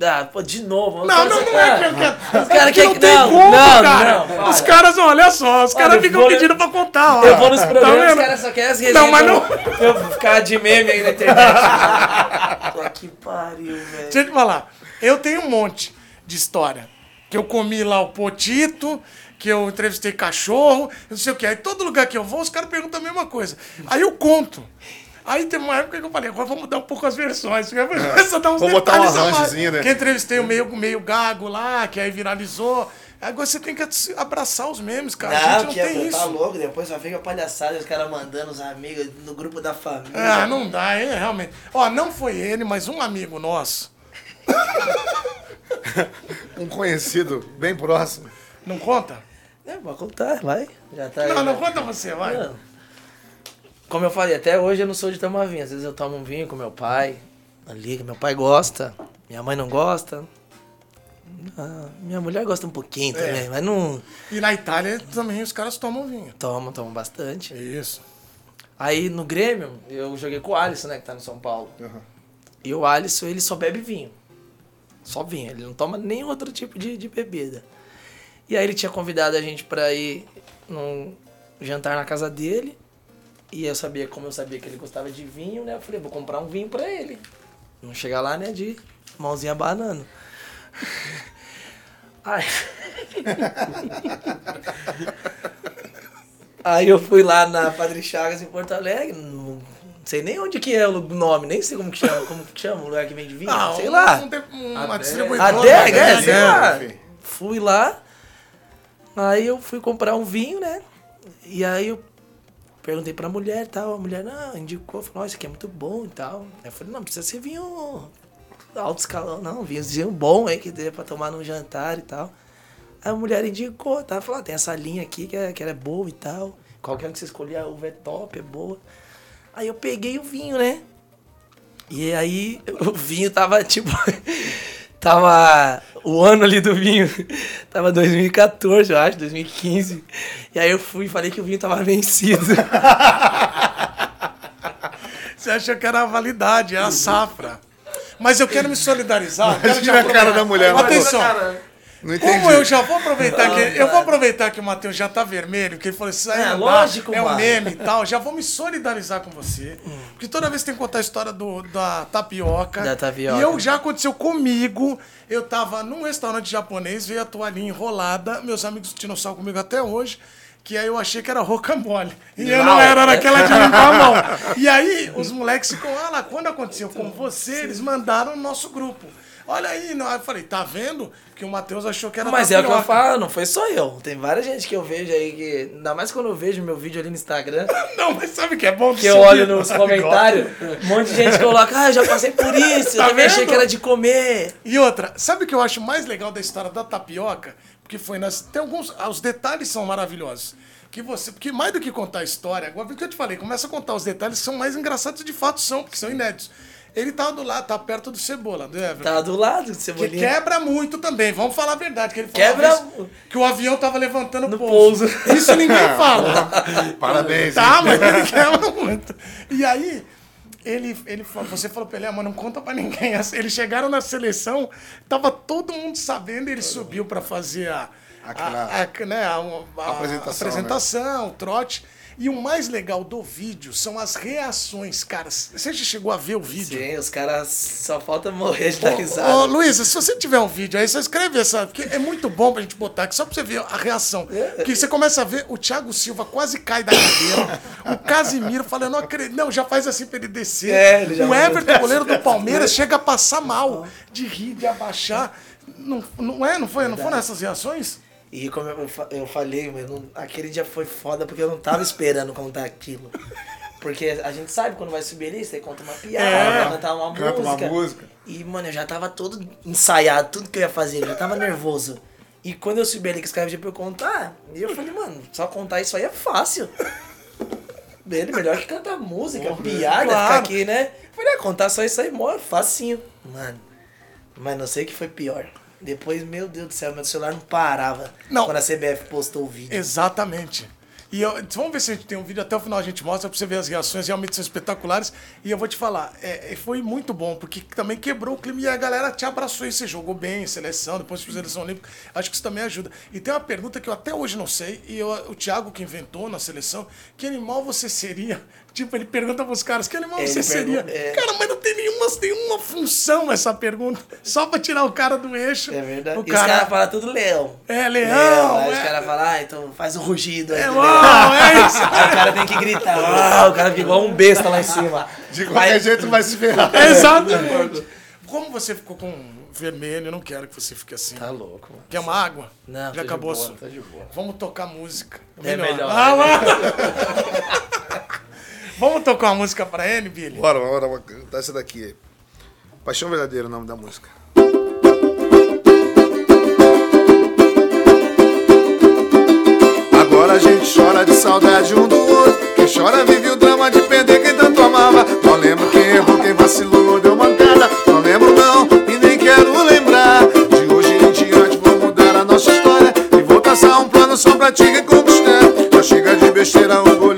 Ah, pô, de novo. Não, não, não é que eu quero. Os caras que não querem tem não, não, cara. não, os caras, olha só, os caras ficam vou- pedindo pra contar. ó. Eu vou nos Tá programas, os vendo? caras só querem as resenhas. Não, mas não- Eu eu ficar de meme aí na internet. Pô, que pariu, velho. Deixa eu te falar. Eu tenho um monte de história. Que eu comi lá o potito, que eu entrevistei cachorro, não sei o que. Aí todo lugar que eu vou, os caras perguntam a mesma coisa. Aí eu conto. Aí tem uma época que eu falei, agora vamos mudar um pouco as versões. Começa a dar uns Vamos botar um arranjozinho, né? Que entrevistei o meio, meio gago lá, que aí viralizou. Agora você tem que abraçar os memes, cara. a gente Não, não que é, tem isso. tá louco, depois só fica palhaçada, os caras mandando os amigos no grupo da família. Ah, não dá, é realmente. Ó, não foi ele, mas um amigo nosso. Um conhecido bem próximo. Não conta? É, pode contar, vai. Já tá aí, Não, não né? conta você, vai. Não. Como eu falei, até hoje eu não sou de tomar vinho. Às vezes eu tomo um vinho com meu pai, ali, que meu pai gosta, minha mãe não gosta. Ah, minha mulher gosta um pouquinho também, mas não E na Itália também os caras tomam vinho. toma, toma bastante. Isso. Aí no Grêmio, eu joguei com o Alisson, né, que tá no São Paulo. E o Alisson, ele só bebe vinho. Só vinho, ele não toma nenhum outro tipo de, de bebida. E aí ele tinha convidado a gente pra ir num jantar na casa dele. E eu sabia, como eu sabia que ele gostava de vinho, né? Eu falei, vou comprar um vinho pra ele. Não chegar lá, né, de mãozinha banana. Aí... Aí eu fui lá na Padre Chagas em Porto Alegre, não sei nem onde que é o nome, nem sei como que chama, como que chama o lugar que vende vinho, Ah, sei lá. um uma distribuidora. Adega, é, né? sei É, lá. Fui lá. Aí eu fui comprar um vinho, né? E aí eu perguntei pra mulher e tal. A mulher, não, indicou, falou, ó, isso aqui é muito bom e tal. Aí eu falei, não, precisa ser vinho alto escalão, não, vinhozinho bom aí que dê pra tomar no jantar e tal. Aí a mulher indicou, tá? Falou, ah, tem essa linha aqui que, é, que ela é boa e tal. Qualquer que você escolher, a uva é top, é boa. Aí eu peguei o vinho, né? E aí o vinho tava tipo. tava. O ano ali do vinho tava 2014, eu acho, 2015. E aí eu fui e falei que o vinho tava vencido. Você achou que era a validade, é a safra. Mas eu quero me solidarizar. quero Imagina a cara da mulher. Atenção. Não entendi. Como eu já vou aproveitar que eu vou aproveitar que o Matheus já tá vermelho, que ele falou isso aí É, lógico, é um meme e tal, já vou me solidarizar com você. Porque toda vez tem que contar a história do, da tapioca. Da tapioca. E eu já aconteceu comigo. Eu tava num restaurante japonês, veio a toalhinha enrolada, meus amigos tiram sal comigo até hoje. Que aí eu achei que era rocambole. E eu não Não. era naquela de limpar a mão. E aí os moleques ficam, ah lá, quando aconteceu com você, eles mandaram no nosso grupo. Olha aí, não. Eu falei, tá vendo? Que o Matheus achou que era Mas é o que eu tapioca. falo, não foi só eu. Tem várias gente que eu vejo aí que. Ainda mais quando eu vejo meu vídeo ali no Instagram. Não, mas sabe o que é bom? Que eu olho nos comentários, um monte de gente coloca, ah, eu já passei por isso, Tá eu também achei que era de comer. E outra, sabe o que eu acho mais legal da história da tapioca? Porque foi nas. Tem alguns. ah, Os detalhes são maravilhosos. Que você. Porque mais do que contar a história, agora porque eu te falei, começa a contar os detalhes que são mais engraçados de fato são, porque são inéditos. Ele tava do lado, tá perto do cebola, do Everton. Tá do lado, Que cebolinha. quebra muito também, vamos falar a verdade. Que ele Quebra que o avião tava levantando No pouso. pouso. Isso ninguém fala. Parabéns. Tá, mas ele quebra muito. E aí, ele, ele falou, você falou pra ele, ah, mano, não conta pra ninguém. Eles chegaram na seleção, tava todo mundo sabendo, ele subiu pra fazer a, Aquela- a, a- né, a, a- a apresentação, apresentação, o trote. E o mais legal do vídeo são as reações, cara. Você já chegou a ver o vídeo? Sim, os caras só falta morrer de dar Ô, risada. Luísa, se você tiver um vídeo aí, você escreve essa, porque é muito bom pra gente botar aqui, só pra você ver a reação. Que você começa a ver, o Thiago Silva quase cai da cadeira, o Casimiro fala, eu não acredito, não, já faz assim pra ele descer. É, ele já o Everton, goleiro do Palmeiras, chega a passar mal, de rir, de abaixar. Não, não é? Não foi? Não foram essas reações? E como eu, eu falei, meu, não- aquele dia foi foda porque eu não tava esperando contar aquilo. Porque a gente sabe quando vai subir ali, você conta uma piada, É, cantar uma canta uma música. música. E, mano, eu já tava todo ensaiado, tudo que eu ia fazer, eu já tava nervoso. E quando eu subi ali que os caras pediram pra eu contar, e eu falei, mano, só contar isso aí é fácil. Ele, melhor que cantar música, piada, claro. ficar aqui, né? Eu falei, ah, contar só isso aí, mó, facinho. Mano, mas não sei o que foi pior. Depois, meu Deus do céu, meu celular não parava Não. quando a CBF postou o vídeo. Exatamente. E eu- vamos ver se a gente tem um vídeo, até o final a gente mostra pra você ver as reações, realmente são espetaculares. E eu vou te falar, é, é, foi muito bom, porque também quebrou o clima e a galera te abraçou e você jogou bem, seleção, depois fez seleção olímpica. Acho que isso também ajuda. E tem uma pergunta que eu até hoje não sei, e eu- o Thiago que inventou na seleção, que animal você seria? Tipo, ele pergunta pros caras, que animal Ele você seria? pergunta- é. Cara, mas não tem nenhuma, nenhuma função essa pergunta. Só pra tirar o cara do eixo. É verdade. O E os caras falam tudo leão. É, leão, Aí é. os caras falam, ah, então faz o rugido aí. É, uau, leão. é isso. Aí o cara tem que gritar, uau, o cara fica igual um besta lá em cima. De qualquer Aí- jeito vai se ferrar. Exatamente. Como você ficou com vermelho, eu não quero que você fique assim. Tá louco, mano. Quer uma água? Não, Já acabou de boa. Vamos tocar música. É melhor, Ah, é. Vamos tocar uma música pra ele, Billy? Bora, bora, bora cantar essa daqui. Paixão Verdadeira o nome da música. Agora a gente chora de saudade um do outro. Quem chora vive o drama de perder quem tanto amava. Não lembro quem errou, quem vacilou, deu mancada. Não lembro não e nem quero lembrar. De hoje em diante vou mudar a nossa história. E vou traçar um plano só pra te reconquistar. Já chega de besteira, orgulho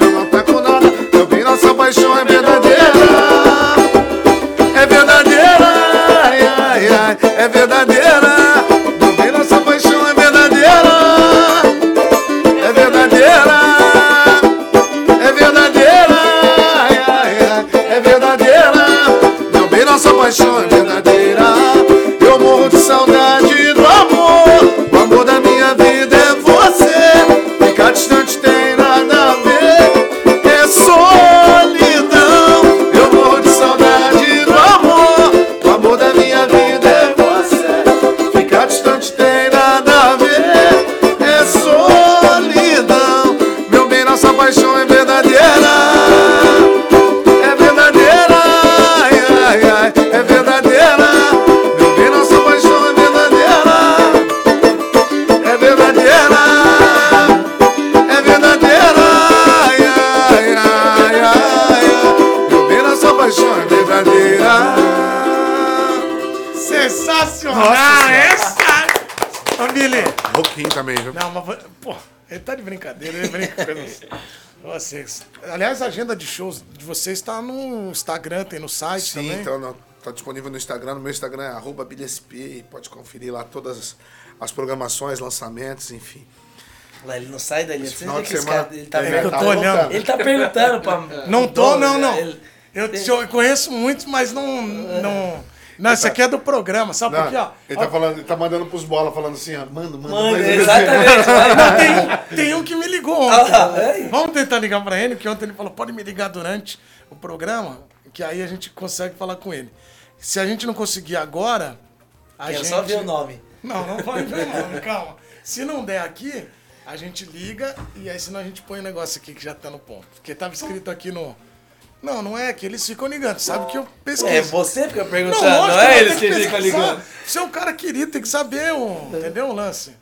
ele tá de brincadeira, ele brinca com vocês. Aliás, a agenda de shows de vocês tá no Instagram, tem no site Sim, também. então no- tá disponível no Instagram. No meu Instagram é arroba pode conferir lá todas as, as programações, lançamentos, enfim. Lá ele não sai dali. Você final vê de que esse semana- cara, ele tá, É, eu perguntando. tô olhando. Ele tá perguntando pra. Não tô, não, não. Ele- Eu, eu conheço muitos, mas não. Não, não esse aqui é do programa, sabe por quê? ó? ele, tá falando, ele tá mandando pros bolas, falando assim, ó, manda, manda. Manda. exatamente. Não, tem, um, tem um que me ligou ontem. Ah, é? Vamos tentar ligar pra ele, que ontem ele falou, pode me ligar durante o programa, que aí a gente consegue falar com ele. Se a gente não conseguir agora, a Quero gente... só ver o nome. Não, não vai ver não, calma. Se não der aqui, a gente liga e aí senão a gente põe o negócio aqui que já tá no ponto. Porque tava escrito aqui no... Não, não é que eles ficam ligando, sabe que eu pesquiso. É você fica perguntando, Não, não, lógico, é eu eles que que ficam ligando. Você é um cara querido, tem que saber, o, entendeu o lance?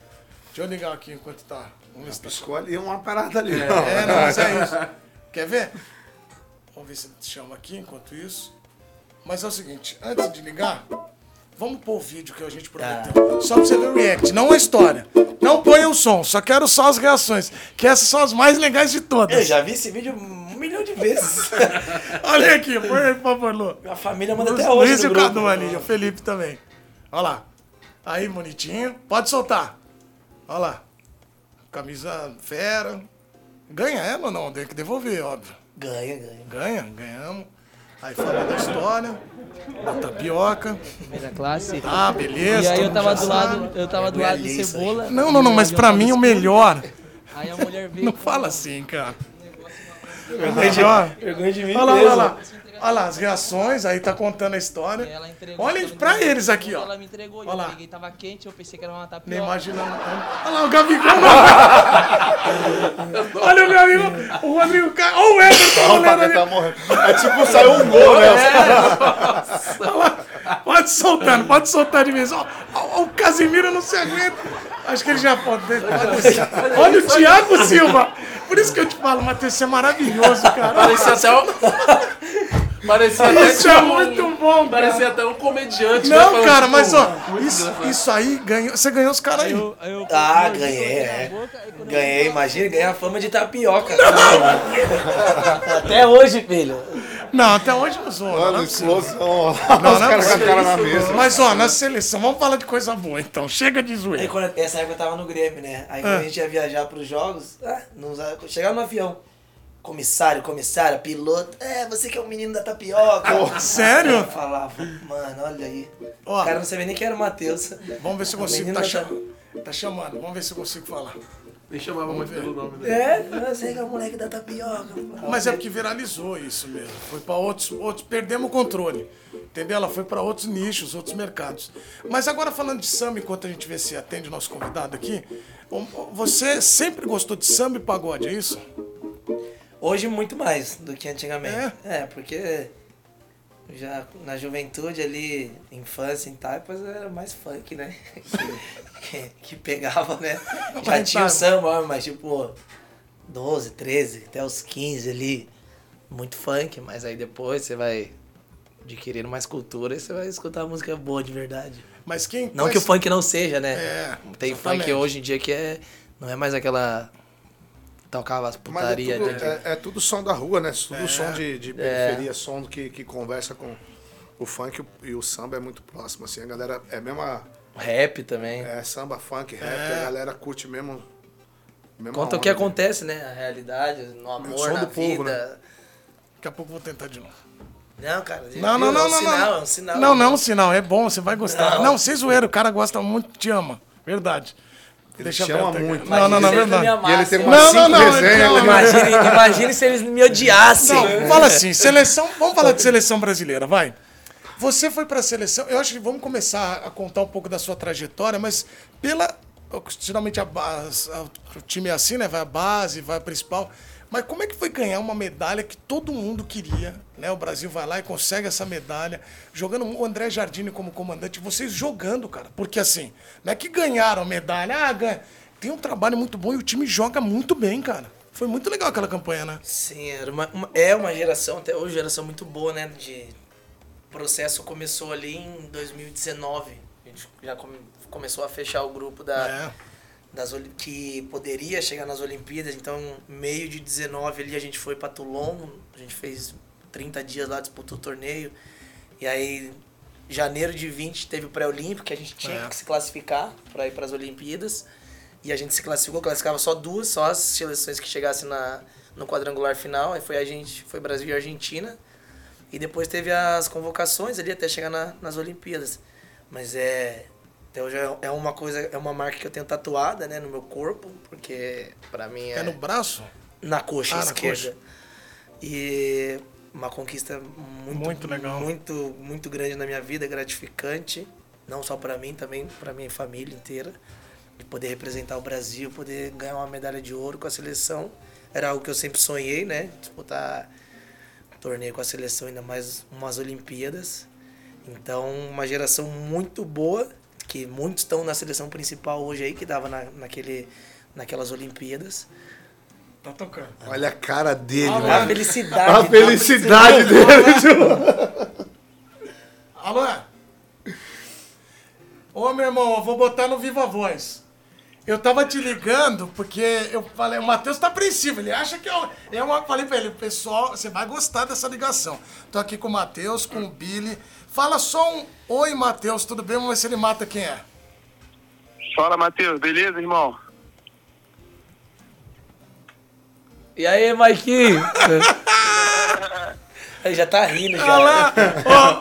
Deixa eu ligar aqui enquanto tá. Vamos ver se tá Escolhe uma parada ali. é, não, mas é isso. Quer ver? Vamos ver se ele te chama aqui enquanto isso. Mas é o seguinte, antes de ligar, vamos pôr o vídeo que a gente prometeu. Só pra você ver o react, não a história. Não ponha o som, só quero só as reações. Que essas são as mais legais de Eu todas. já vi esse vídeo um milhão de vezes. Olha aqui, põe aí, por favor, Lu. Minha família manda até hoje Luiz e o. Cadu ali, o Felipe também. Olha lá. Aí, bonitinho. Pode soltar. Olha lá. Camisa fera. Ganha ela ou não? Tem que devolver, óbvio. Ganha, ganha. Ganha, ganhamos. Aí falando da história, da tapioca. Primeira classe. Ah, beleza. E aí eu tava do sabe. lado, eu tava do lado do aí. cebola. Não, não, não, mas pra mim o tava melhor. Aí a mulher veio. Não fala assim, cara. Vergonha de, Olha vergonha de mim lá, olha lá. Olha lá, as reações, aí tá contando a e história. Ela entregou. Ela me pra eles aqui, ó. Ela me entregou, Olha eu lá. peguei, tava quente, eu pensei que era uma Nem tapioca. imaginando. Olha lá, o Gabigol. Olha o meu amigo, o Rodrigo Caio. Olha o Everton O Paquetá ali. tá morrendo. É tipo, saiu um gol, né? Olha lá. Pode soltando, pode soltar de vez. Ó, ó, o Casimiro não se aguenta. Acho que ele já pode. pode descer. Olha o Thiago Silva. Por isso que eu te falo, Matheus, você é maravilhoso, cara. Parecia até um... Parecia até Isso é tipo, muito bom, cara. Parecia até um comediante. né, Não, falando, cara, tipo, mas ó, isso, isso aí ganhou. Você ganhou os caras aí. Eu- eu- Ah, eu- ganhei, é. eu- Ganhei, imagina, ganhar a fama de tapioca. Até hoje, filho. Não, até hoje. Mano, não é possível. explosão. Os Não, não é caras com a cara na mesa. Mas ó, na seleção, vamos falar de coisa boa então. Chega de Aí, zoeira. quando, essa época eu tava no Grêmio, né? Aí quando a gente ia viajar pros jogos, ah, não usava, chegava no avião. Comissário, comissária, piloto. É, você que é o menino da tapioca. Sério? Eu falava, mano, olha aí. Ó. O cara não sabia nem que era o Matheus. Vamos ver se eu consigo. Tá, da chamando. tá chamando. Vamos ver se eu consigo falar. Nem chamava muito pelo nome dele. É, você que é o moleque da tapioca. Mas é porque viralizou isso mesmo. Foi para outros, outros. Perdemos o controle. Entendeu? Ela foi para outros nichos, outros mercados. Mas agora falando de samba, enquanto a gente vê se atende o nosso convidado aqui, você sempre gostou de samba e pagode, é isso? Hoje muito mais do que antigamente. É, porque já na juventude ali, infância em Taipas, era mais funk, né? que, que pegava, né? Já tinha o tá. samba, mas tipo 12, 13, até os 15 ali, muito funk, mas aí depois você vai adquirindo mais cultura e você vai escutar música boa de verdade. Mas quem. Não que o funk não seja, né? É, Tem exatamente. funk hoje em dia que é, não é mais aquela tocava as Mas é tudo, de- é, é tudo som da rua, né? Tudo É. som de, de periferia, som que, que conversa com o funk e o- e o samba é muito próximo, assim. A galera é mesma... rap também. É samba, funk, rap, É. a galera curte mesmo... mesma Conta o que né? acontece, né? A realidade, no amor, som na do povo, vida. Daqui a pouco eu vou tentar de novo. Não, cara. Não, não, não, é um não, sinal, não. é sinal. Não, não é um sinal, é bom, você vai gostar. Não, Não. sem zoeira, o cara gosta muito, te ama. Verdade. Ele te ama aberto aqui. muito. Não, não, não, Imagina se eles verdade. me E ele tem umas Não, cinco não, não, resenhas. não, ele- Imagine, imagine se eles me odiassem. Não, fala assim, seleção, vamos falar de seleção brasileira, vai. Você foi pra seleção, eu acho que vamos começar a contar um pouco da sua trajetória, mas pela geralmente a base, o time é assim, né? Vai a base, vai a principal. Mas como é que foi ganhar uma medalha que todo mundo queria, né? O Brasil vai lá e consegue essa medalha, jogando o André Jardine como comandante, vocês jogando, cara. Porque assim, não é que ganharam a medalha, ah, ganha. Tem um trabalho muito bom e o time joga muito bem, cara. Foi muito legal aquela campanha, né? Sim, era uma, uma- é uma geração, até hoje, geração muito boa, né? De o processo começou ali em 2019. gente já come- começou a fechar o grupo da, É. das que poderia chegar nas Olimpíadas. Então, meio de 19 ali a gente foi para Toulon, a gente fez 30 dias lá, disputou o torneio. E aí, janeiro de 20 teve o pré-olímpico, que a gente tinha É. que se classificar para ir para as Olimpíadas. E a gente se classificou, classificava só duas, só as seleções que chegassem na, no quadrangular final. Aí foi a gente, foi Brasil e Argentina. E depois teve as convocações ali até chegar na- nas Olimpíadas. Mas é. Até hoje é- uma coisa, é uma marca que eu tenho tatuada, né, no meu corpo, porque pra mim é. É no braço? Na coxa Ah, na esquerda. coxa. E uma conquista muito, Muito legal. Muito, muito grande na minha vida, gratificante. Não só pra mim, também pra minha família inteira. De poder representar o Brasil, poder ganhar uma medalha de ouro com a seleção. Era algo que eu sempre sonhei, né? Disputar torneio com a seleção, ainda mais umas Olimpíadas. Então, uma geração muito boa, que muitos estão na seleção principal hoje aí, que dava na, naquele, naquelas Olimpíadas. Tá tocando. Olha a cara dele, Ah, mano. A felicidade. A felicidade dele. Alô? Ô, meu irmão, eu vou botar no Viva Voz. Eu tava te ligando porque eu falei, o Matheus tá apreensivo, ele acha que eu. Eu falei pra ele, pessoal, você vai gostar dessa ligação. Tô aqui com o Matheus, com o Billy. Fala só um oi, Matheus, tudo bem? Vamos ver se ele mata quem é. Fala, Matheus, beleza, irmão? E aí, Maiquinho? Ele já tá rindo já. Olha lá!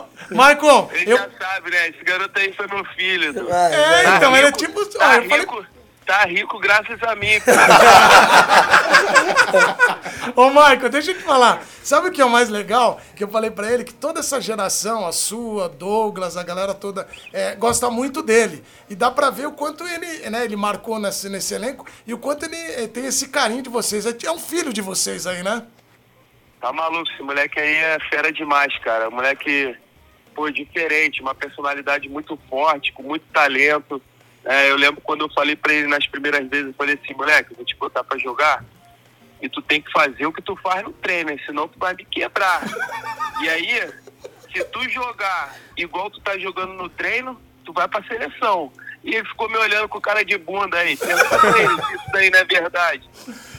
Ô, Michael, Ele eu. já sabe, né? Esse garoto aí foi meu filho. É, Tá então, ele é rico- tipo. Tá eu falei, rico, tá rico graças a mim. Ô, Michael, deixa eu te falar. Sabe o que é o mais legal? Que eu falei pra ele que toda essa geração, a sua, Douglas, a galera toda, é, gosta muito dele. E dá pra ver o quanto ele, né, ele marcou nesse, nesse elenco e o quanto ele eh, tem esse carinho de vocês. É um filho de vocês aí, né? Tá maluco, esse moleque aí é fera demais, cara. Moleque, pô, diferente, uma personalidade muito forte, com muito talento. É, eu lembro quando eu falei pra ele nas primeiras vezes, eu falei assim, moleque, eu vou te botar pra jogar e tu tem que fazer o que tu faz no treino, senão tu vai me quebrar. e aí, se tu jogar igual tu tá jogando no treino, tu vai pra seleção. E ele ficou me olhando com cara de bunda aí. Pergunta pra ele se isso daí não é verdade.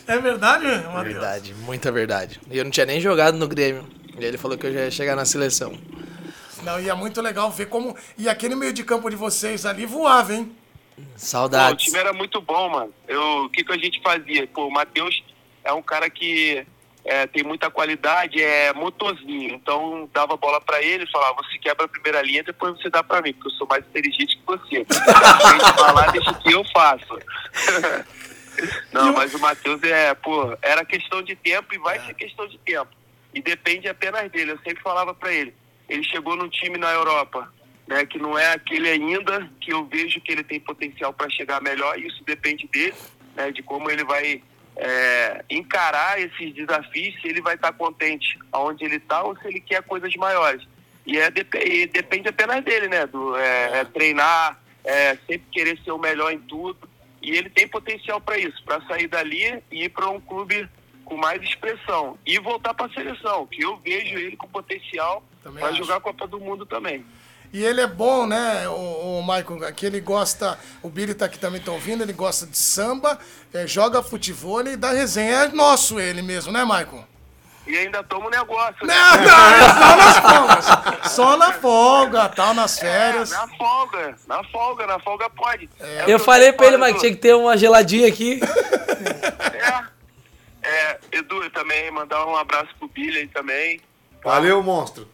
É verdade, Matheus? Verdade, muita verdade. E eu não tinha nem jogado no Grêmio. E ele falou que eu já ia chegar na seleção. Não, e é muito legal ver como. E aquele meio de campo de vocês ali voava, hein? Pô, o Saudades. time era muito bom, mano. Eu, o que, que a gente fazia? Pô, o Matheus é um cara que é, tem muita qualidade, é motorzinho. Então, dava bola pra ele falava, você quebra a primeira linha, depois você dá pra mim, porque eu sou mais inteligente que você. Tem que falar, deixa que eu faço. Não, mas o Matheus é, pô, era questão de tempo e vai ser questão de tempo. E depende apenas dele. Eu sempre falava pra ele. Ele chegou num time na Europa, né, que não é aquele ainda, que eu vejo que ele tem potencial para chegar melhor. E isso depende dele, né, de como ele vai é, encarar esses desafios, se ele vai estar contente aonde ele está ou se ele quer coisas maiores. E, é, e depende apenas dele, né? Do, é, é treinar, é, sempre querer ser o melhor em tudo. E ele tem potencial para isso, para sair dali e ir para um clube com mais expressão. E voltar para a seleção, que eu vejo ele com potencial para jogar a Copa do Mundo também. E ele é bom, né, o, o Michael, que ele gosta, o Billy tá aqui também, tá ouvindo, ele gosta de samba, é, joga futebol e dá resenha. É nosso ele mesmo, né, Michael? E ainda toma um negócio, né? Não, não, é só nas folgas. Só na folga, tal, nas férias. É, na folga, na folga, na folga pode. É Eu falei pra ele, Mike, tinha que ter uma geladinha aqui. É, é, Edu, eu também mandar um abraço pro Billy aí também. Valeu, monstro.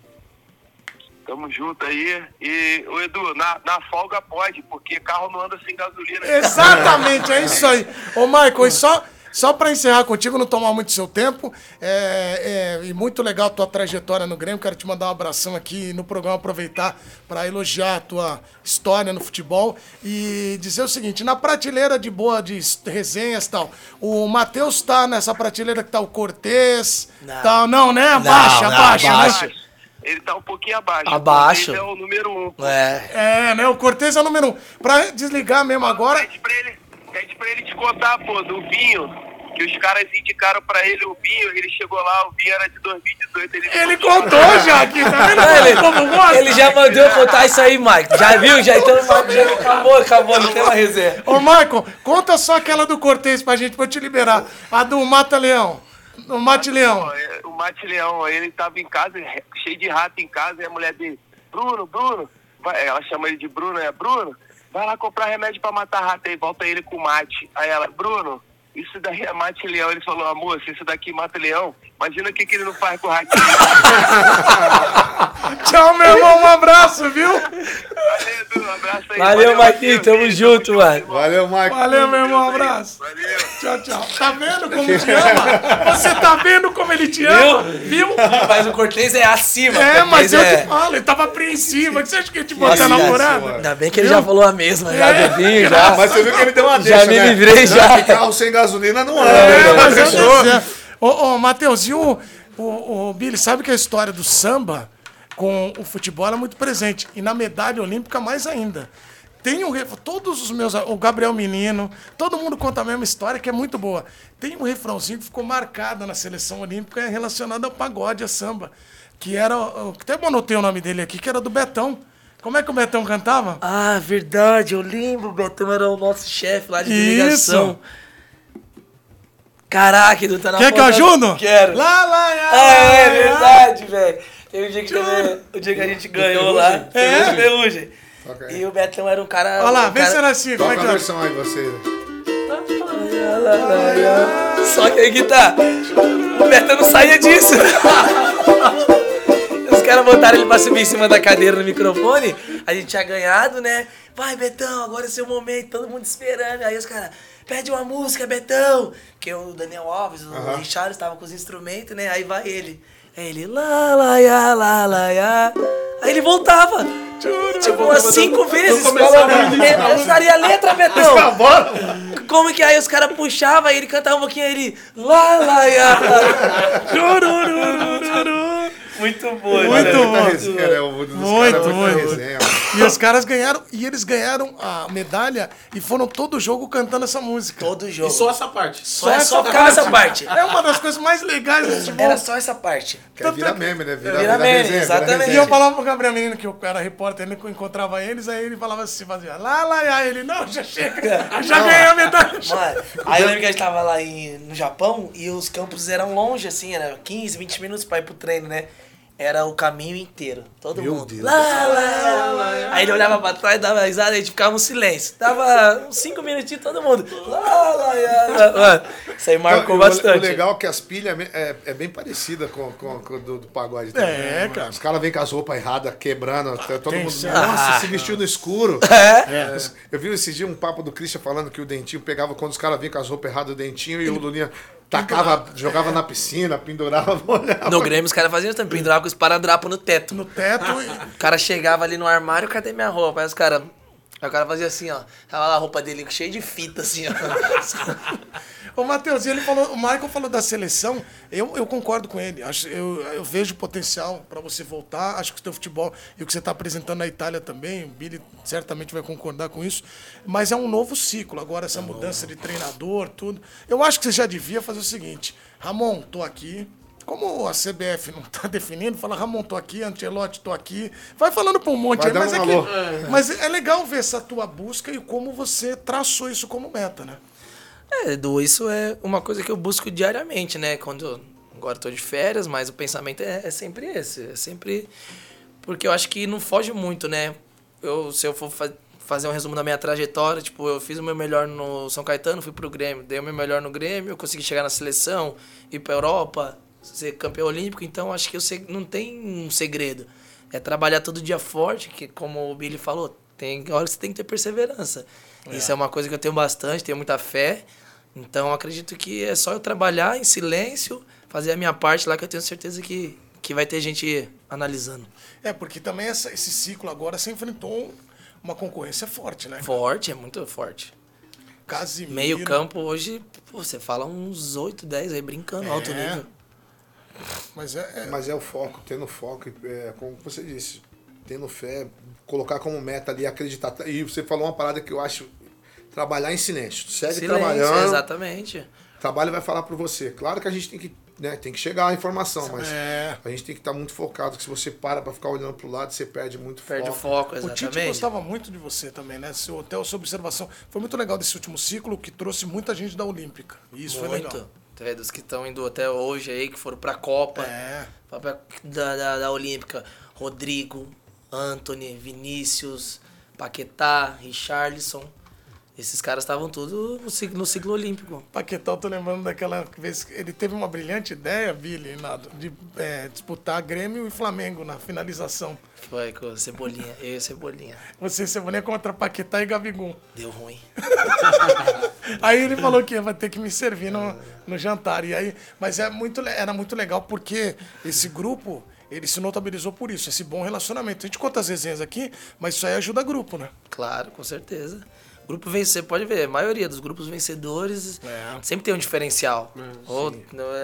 Tamo junto aí. E, o Edu, na, na folga pode, porque carro não anda sem gasolina. Exatamente, é isso aí. Ô, Michael, e só, só pra encerrar contigo, não tomar muito seu tempo, é, é, e muito legal a tua trajetória no Grêmio, quero te mandar um abração aqui no programa, aproveitar para elogiar a tua história no futebol e dizer o seguinte, na prateleira de boa, de resenhas e tal, o Matheus tá nessa prateleira que tá o Cortez, Não. tal, não, né? Abaixa, não, abaixa, né? abaixa. Ele tá um pouquinho abaixo. Abaixo. Ele é o número um. É. É, né? O Cortez é o número um. Pra desligar mesmo agora, Pede pra, ele, pede pra ele te contar, pô, do vinho que os caras indicaram pra ele o vinho, ele chegou lá, o vinho era de 2018. Ele, Ele contou já aqui, tá vendo? Ele, Como gosta? ele já mandou eu contar isso aí, Mike. Já viu? Já então já acabou, acabou, não tem mais reserva. Ô, Michael, conta só aquela do Cortez pra gente, pra eu te liberar. A do Mata Leão. Do Mate Leão. É, O Mate Leão, ele tava em casa, re- cheio de rato em casa, e a mulher dele, Bruno, Bruno, vai- ela chama ele de Bruno, é Bruno, vai lá comprar remédio pra matar rato aí, volta ele com mate. Aí ela, Bruno, isso daí é mate leão. Ele falou, se isso daqui mata leão, imagina o que, que ele não faz com o ratinho. Tchau, meu irmão. Um abraço, viu? Valeu, Edu, um abraço aí. Valeu, Marquinhos, tamo junto, mano. Valeu, Mike. Valeu, meu irmão. Um abraço. Valeu. Tchau, tchau. Tá vendo como te ama? Você tá vendo como ele te ama? Viu? Mas o Cortez é acima. É, mas eu é... te falo, ele tava apreensivo. Você acha que ia te botar Nossa, namorada? Ainda bem que ele já falou a mesma, já É. já. Mas você viu que ele deu uma Já deixa, me né? livrei, já. que carro sem gasolina não anda. É, mas eu Fechou? tô dizendo. Ô, ô, Matheus, e o, o, o Billy, sabe que a história do samba com o futebol é muito presente. E na medalha olímpica, mais ainda. Tem um todos os meus, o Gabriel Menino, todo mundo conta a mesma história que é muito boa. Tem um refrãozinho que ficou marcado na seleção olímpica relacionado ao pagode, a samba, que era, até anotei o nome dele aqui, que era do Betão. Como é que o Betão cantava? Ah, verdade, eu lembro, o Betão era o nosso chefe lá de Isso. delegação. Caraca, Edu, tá na Quer que eu ajudo? Quero. Lá, lá, lá, Ah, é verdade, velho. Teve um dia que, também, o dia que a gente ganhou lá. É? Ferrugem, aí. E o Betão era um cara. Olha lá, um vê cara... se era assim. Como é Toca que a é? versão aí, você. Só que aí que tá. O Betão não saía disso. Os caras botaram ele pra subir em cima da cadeira no microfone. A gente tinha ganhado, né? Vai, Betão, agora é seu momento, todo mundo esperando. Aí os caras, pede uma música, Betão. Que o Daniel Alves, o Richard estavam com os instrumentos, né? Aí vai ele. Aí ele, lá, lá, ya, lá, lá, ya. Aí ele voltava. Tipo, umas cinco vezes. falando, "É, Eu daria a letra, Betão. Como que aí os caras puxavam, aí ele cantava um pouquinho, aí ele. Lá, lá, ya. Muito bom, Muito né? bom. Né? O dos Muito, caras é muito. mano. E os caras ganharam, e eles ganharam a medalha e foram todo jogo cantando essa música. Todo jogo. E só essa parte. Só, é só ficava essa parte. É uma das coisas mais legais do futebol. Era só essa parte. Que aí vira meme, né? Vira, Vira meme, resenha, exatamente. E eu falava pro Gabriel Menino, que eu era repórter, ele encontrava eles, aí ele falava assim, fazia lá, lá, lá, ele, não, já chega, já ganhei a medalha. Mano, aí eu lembro que a gente tava lá em, no Japão e os campos eram longe, assim, era 15, 20 minutos pra ir pro treino, né? Era o caminho inteiro. Todo Meu mundo. Deus. Lá, lá, lá. Aí ele olhava pra trás, dava risada, a gente ficava um silêncio. Dava uns 5 minutinhos, todo mundo. Lá, lá, lá, lá. Mano, isso aí marcou Não, bastante. O legal é que as pilhas é, é bem parecida com, com, com do, do pagode também. É, né? cara. Os caras vêm com as roupas erradas, quebrando. Todo mundo. Nossa, se vestiu no escuro. É? Eu vi esse dia um papo do Christian falando que o Dentinho pegava quando os caras vinham com as roupas erradas, o Dentinho e o Lulinha tacava, jogava na piscina, pendurava, olhava. No Grêmio os caras faziam isso também, pendurava com os paradrapos no teto. No teto, e- O cara chegava ali no armário, cadê minha roupa? Aí os caras. Aí o cara fazia assim, ó. Tava lá a roupa dele cheia de fita, assim, ó. Ô, Matheus, ele falou, o Michael falou da seleção, eu, eu concordo com ele. Acho, eu, eu vejo potencial para você voltar. Acho que o teu futebol e o que você está apresentando na Itália também, o Billy certamente vai concordar com isso. Mas é um novo ciclo agora, essa mudança de treinador, tudo. Eu acho que você já devia fazer o seguinte: Ramon, tô aqui. Como a CBF não está definindo, fala, Ramon, tô aqui, Ancelotti, tô aqui. Vai falando para um monte aí, mas um é, que- alô. mas é legal ver essa tua busca e como você traçou isso como meta, né? É, Edu, isso é uma coisa que eu busco diariamente, né? Quando eu, agora tô de férias, mas o pensamento é, é sempre esse. É sempre. Porque eu acho que não foge muito, né? Eu, se eu for fa- fazer um resumo da minha trajetória, tipo, eu fiz o meu melhor no São Caetano, fui pro Grêmio, dei o meu melhor no Grêmio, eu consegui chegar na seleção, ir pra Europa, ser campeão olímpico, então acho que eu não tem um segredo. É trabalhar todo dia forte, que como o Billy falou, tem hora que você tem que ter perseverança. Isso é uma coisa que eu tenho bastante, tenho muita fé. Então acredito que é só eu trabalhar em silêncio, fazer a minha parte lá que eu tenho certeza que, que vai ter gente analisando. É, porque também essa- esse ciclo agora você enfrentou uma concorrência forte, né? Forte, é muito forte. Casimiro. Meio campo hoje, pô, você fala uns 8, 10 aí brincando, alto É. nível. Mas é, é- Mas é o foco, tendo foco, é, como você disse, tendo fé, colocar como meta ali, acreditar. E você falou uma parada que eu acho, trabalhar em silêncio. Segue Silêncio, trabalhando. exatamente. trabalho vai falar por você. Claro que a gente tem que, né, tem que chegar a informação, mas É. a gente tem que estar muito focado, que se você para pra ficar olhando pro lado, você perde muito Perde o foco. foco, O Tite exatamente. gostava muito de você também, né? Seu, até a sua observação. Foi muito legal desse último ciclo que trouxe muita gente da Olímpica. E isso foi Muito. legal. É, dos que estão indo até hoje aí, que foram pra Copa. É. pra- da, da, da Olímpica. Rodrigo, Anthony, Vinícius, Paquetá, Richarlison. Esses caras estavam tudo no ciclo, no ciclo olímpico. Paquetá, eu tô lembrando daquela vez que ele teve uma brilhante ideia, Billy, Nado, de é, disputar Grêmio e Flamengo na finalização. Foi com Cebolinha, eu e Cebolinha. Você, Cebolinha contra Paquetá e Gabigol. Deu ruim. Aí ele falou que vai ter que me servir no, no jantar. E aí, mas é muito, era muito legal porque esse grupo, ele se notabilizou por isso, esse bom relacionamento. A gente conta as resenhas aqui, mas isso aí ajuda grupo, né? Claro, com certeza. Grupo vencer, pode ver, a maioria dos grupos vencedores É. sempre tem um diferencial. Ou-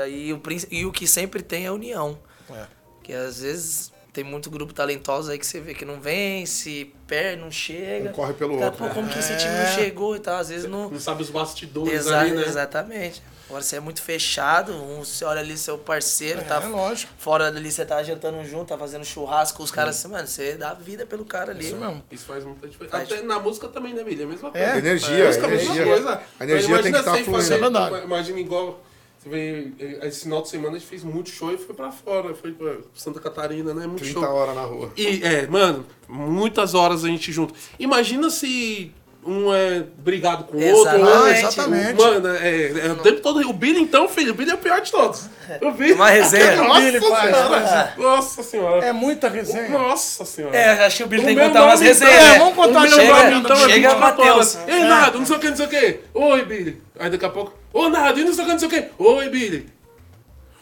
e, o, prin- e o que sempre tem é a união. É. Que às vezes tem muito grupo talentoso aí que você vê que não vence, perde, não chega. Um corre pelo outro, Pô, né? como que esse time não chegou e tal? Às vezes não. Não sabe os bastidores Exa- ali, né? Exatamente. Agora você é muito fechado, um, você olha ali seu parceiro, tá É, lógico. fora dali, você tá jantando junto, tá fazendo churrasco, os caras, assim, mano, você dá vida pelo cara ali. Isso mesmo. Isso faz muita diferença. Faz. Até na música também, né, Billy? É a mesma coisa. É. Energia, A música é a mesma energia. coisa. A energia tem que Imagina estar fluindo. fazer- É verdade. Imagina igual... Você vê, eh, esse final de semana a gente fez muito show e foi pra fora. Foi pra Santa Catarina, né? Muito 30 show. horas na rua. E, é, mano, muitas horas a gente junto. Imagina se um é brigado com o outro. Ou- Ah, exatamente. Mano, é, é o tempo todo. O Billy, então, filho, o Billy é o pior de todos. O Billy. Uma resenha. O Billy faz, Nossa, Nossa senhora. É muita resenha. Nossa senhora. É, acho que o Billy tem que contar umas então, resenhas. é, né? vamos contar o meu chega- nome, então, é chega 24 Matheus. horas. Ei, Nado, não sei o que, não sei o que. Oi, Billy. Aí daqui a pouco, ô, Nado, e não sei o que, não sei o que. Oi, Billy.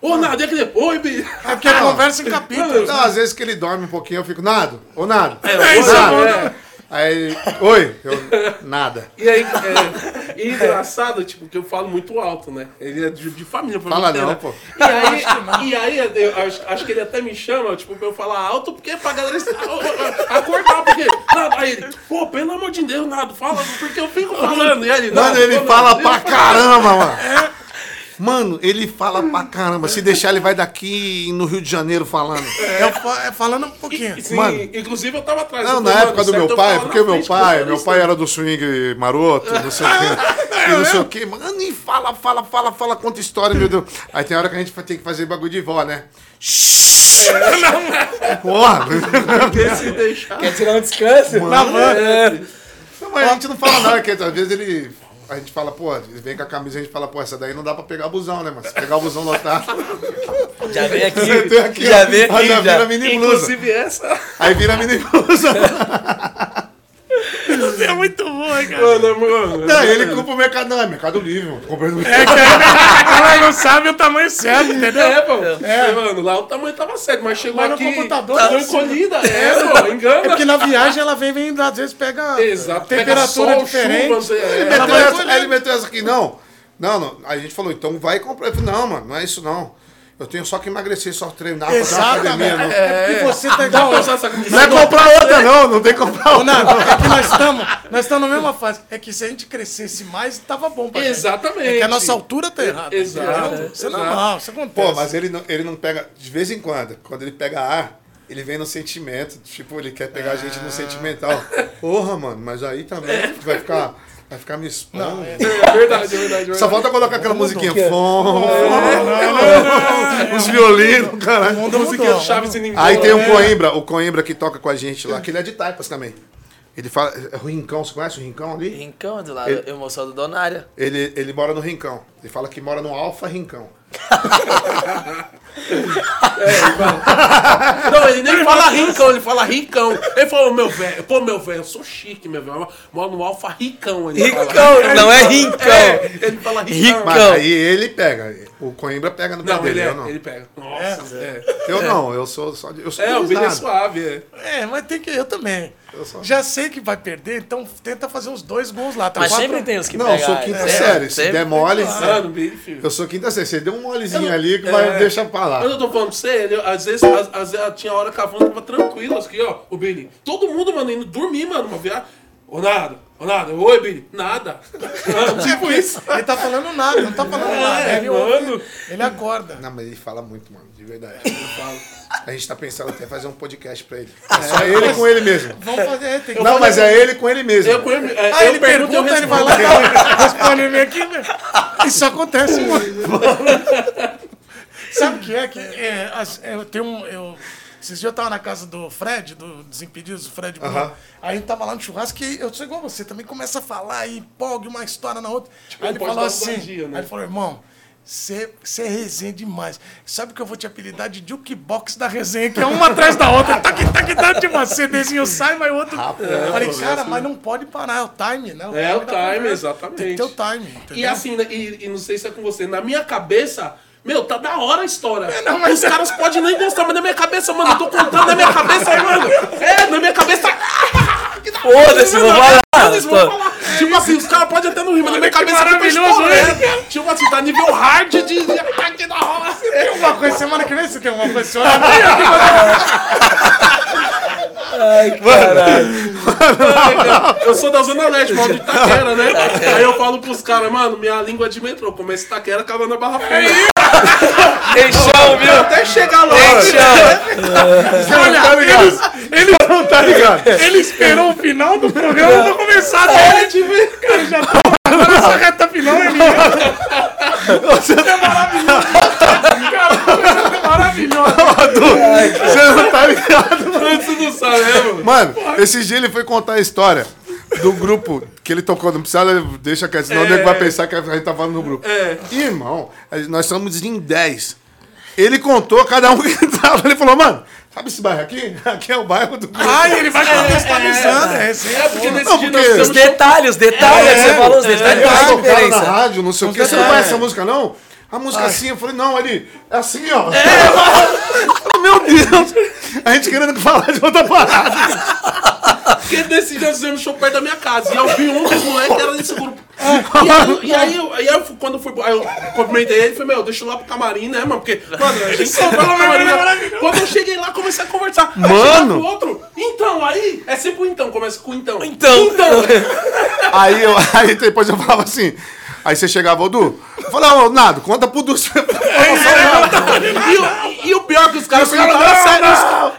Ô, Nado, e aquele, oi, Billy. É porque a conversa em capítulos. Então, às vezes que ele dorme um pouquinho, eu fico, Nado, ô Nado. É, ô, isso Nado. é. Aí oi, eu, nada. E aí, é, e engraçado, tipo, que eu falo muito alto, né? Ele é de, de família. Fala família não, inteira. pô. E aí, e aí eu acho, acho que ele até me chama, tipo, pra eu falar alto, porque é pra galera acordar, porque... Nada, aí ele, pô, pelo amor de Deus, Nado, fala, porque eu fico falando. E ele, Mano, "Nado, ele pô, fala pra caramba, mano. Mano, ele fala pra caramba. Se deixar, ele vai daqui no Rio de Janeiro falando. É, fa- é, falando um pouquinho. Sim, Mano. inclusive eu tava atrás. Não, na época mano, do meu certo, eu pai, porque meu pai, eu meu pai era do swing maroto, não sei o quê. E não sei o quê. Mano, e fala, fala, fala, fala, conta história, meu Deus. Aí tem hora que a gente vai ter que fazer bagulho de vó, né? Porra! Porque se deixar... Quer tirar um descanso? Na van. Não, mas a gente não fala nada, porque às vezes ele. A gente fala, pô, ele vem com a camisa e a gente fala, pô, essa daí não dá pra pegar busão, né? Mas se pegar o busão lotado, Já vem aqui. você tem aqui, já ó. vem aqui. Aí já vira já. mini blusa. Inclusive essa... Aí vira mini blusa. Você é muito bom, cara. Mano, mano... Não, ele culpa o mercado. Não, é Mercado Livre, mano. Comprando É que ela não sabe o tamanho certo, entendeu? É, pô. É, mano, lá o tamanho tava certo, mas chegou Mas no aqui... computador, Tá encolhida, é, pô, engana. É porque na viagem ela vem, vem às vezes pega Exato. pega temperatura sol, diferente. chuva, sei, é. Ele meteu, essa, encolher. aí ele meteu essa aqui, não. Não, não. Aí a gente falou, então vai comprar. Eu falei, não, mano, não é isso não. Eu tenho só que emagrecer, só treinar, fazer uma academia. Exatamente. Não. É porque você tá igual. não é comprar outra, não. Não tem que comprar outra. Nando, é que nós estamos nós estamos na mesma fase. É que se a gente crescesse mais, tava bom pra gente. Exatamente. É que a nossa altura tá errada. Exato. entendeu? Isso é normal, isso acontece. Pô, mas ele não, ele não pega. De vez em quando, quando ele pega ar, ele vem no sentimento. Tipo, ele quer pegar a gente no sentimental. Porra, mano, mas aí também vai ficar. Vai ficar me expondo. Não, é- É verdade, é verdade, verdade. Só falta colocar aquela musiquinha. Fom, fom, os violinos, caralho. mundo. Chaves e Ninguém. Aí tem o Coimbra, o Coimbra que toca com a gente lá, que ele é de Taipas também. Ele fala. É o Rincão, você conhece o Rincão ali? Rincão do lado, Ele- eu moço do Donária. Ele, ele mora no Rincão. Ele fala que mora no Alfa Rincão. Não, ele nem fala rincão, ele fala ricão. Ele falou, meu velho, pô, meu velho, eu sou chique, meu velho. Moro no Alfa Ricão. Ele Rincão, fala. não é rincão. É, ele fala ricão. Rincão. Mas aí ele pega. O Coimbra pega no pé Não, dele, ele, é, eu não. ele pega. Nossa, é. Eu não, eu sou só de. Eu sou É, o Billy é suave, é. É, mas tem que. Eu também. Eu Já sei que vai perder, então tenta fazer uns dois gols lá. Tá Mas quatro- sempre tem os que Não, eu pegam. sou quinta é, série. Se der mole. Eu sou quinta série. Você deu um molezinho ali que vai é. deixar pra lá. Mas eu tô falando pra você, ele, às vezes, às, às vezes tinha hora que a van tava tranquila, aqui, ó, o Billy. Todo mundo, mano, indo dormir, mano, uma viagem. Ô, Nado, Nada. Oi, Billy. Nada. tipo isso. Ele tá falando nada, não tá falando nada. Ele, mano. ele acorda. Não, mas ele fala muito, mano, de verdade. A gente tá pensando até fazer um podcast pra ele. É só ele com ele mesmo. Vamos fazer, é, tem que Não, mas é ele com ele mesmo. Eu, eu, é, Ah, eu ele pergunto, eu pergunta, ele vai lá e responde ele aqui, velho. Isso acontece, mano. Sabe o que é? Que é, as- eu tenho um. Eu, esses dias eu tava na casa do Fred, do Desimpedidos, do Fred Bruno. Aham. Aí tava lá no churrasco e eu sou igual você, também começa a falar e empolga uma história na outra. aí ele falou assim: ousadia, né? aí ele falou, irmão. Você é resenha demais. Sabe que eu vou te apelidar de jukebox da resenha, que é uma atrás da outra. Tac, tac, tac, tipo, um CDzinho sai, vai outro. eu falei, cara, mas não pode parar, é o time, né? É, o da time, exatamente. Tem que ter o time. Entendeu? E assim, né, e, e não sei se é com você, na minha cabeça, meu, tá da hora a história. não, mas- Os caras podem nem gostar, mas na minha cabeça, mano, eu tô contando na minha cabeça, mano. É, na minha cabeça. que da hora, Foda-se, vou mano, falar. Falar. Tipo assim, os caras podem até não rir, mas na minha cabeça maravilhoso, né? Tipo assim, tá nível hard de. de- Que da hora. Tem alguma coisa, semana que vem você tem alguma coisa? Ai, caralho. Eu sou da Zona Leste, moro de Itaquera, né? Aí eu falo pros caras, mano, minha língua é de metrô. Começa Itaquera, acaba na Barra Funda. Tem chão, viu? Até chegar lá. Tem chão. Olha, ele, ele Não tá ligado? ele esperou o final do programa pra começar dele. Tipo, cara, já tá agora essa reta final ele é maravilhoso. Cara, é maravilhoso. Você não tá ligado? Você não sabe, né, mano? Mano, esses dias ele foi contar a história do grupo que ele tocou. Não precisa, deixa quieto, senão o nego vai pensar que a gente tá falando no grupo. É. Irmão, nós somos em 10. Ele contou cada um que entrava. Ele falou, mano, sabe esse bairro aqui? Aqui é o bairro do grupo. Ai, ele vai contextualizando. É, esse É porque nesse Não, dia porque- nós Os temos detalhes, os detalhes que você falou, os detalhes fazem tava tocando na diferença. rádio, não sei o que. Você não conhece essa música, não? A música assim, eu falei, não, ele é assim, ó. Meu Deus! A gente querendo falar de outra parada. Porque nesse dia fizemos show perto da minha casa. E eu vi um dos moleques que era desse grupo. E aí, e aí, eu, aí eu, quando eu fui. Aí eu cumprimentei ele e falei, meu, deixa eu ir lá pro camarim, né, mano? Porque, mano, a gente só vai lá pro camarim. né? Quando eu cheguei lá, comecei a conversar. Aí Mano. pro outro. Então, aí. É sempre o então, começa com o então. Então. Aí, eu, aí depois eu falava assim. Aí você chegava, ô Du, eu falava, ô Nado, conta pro Du. E, o- e o pior é que os caras não, sério.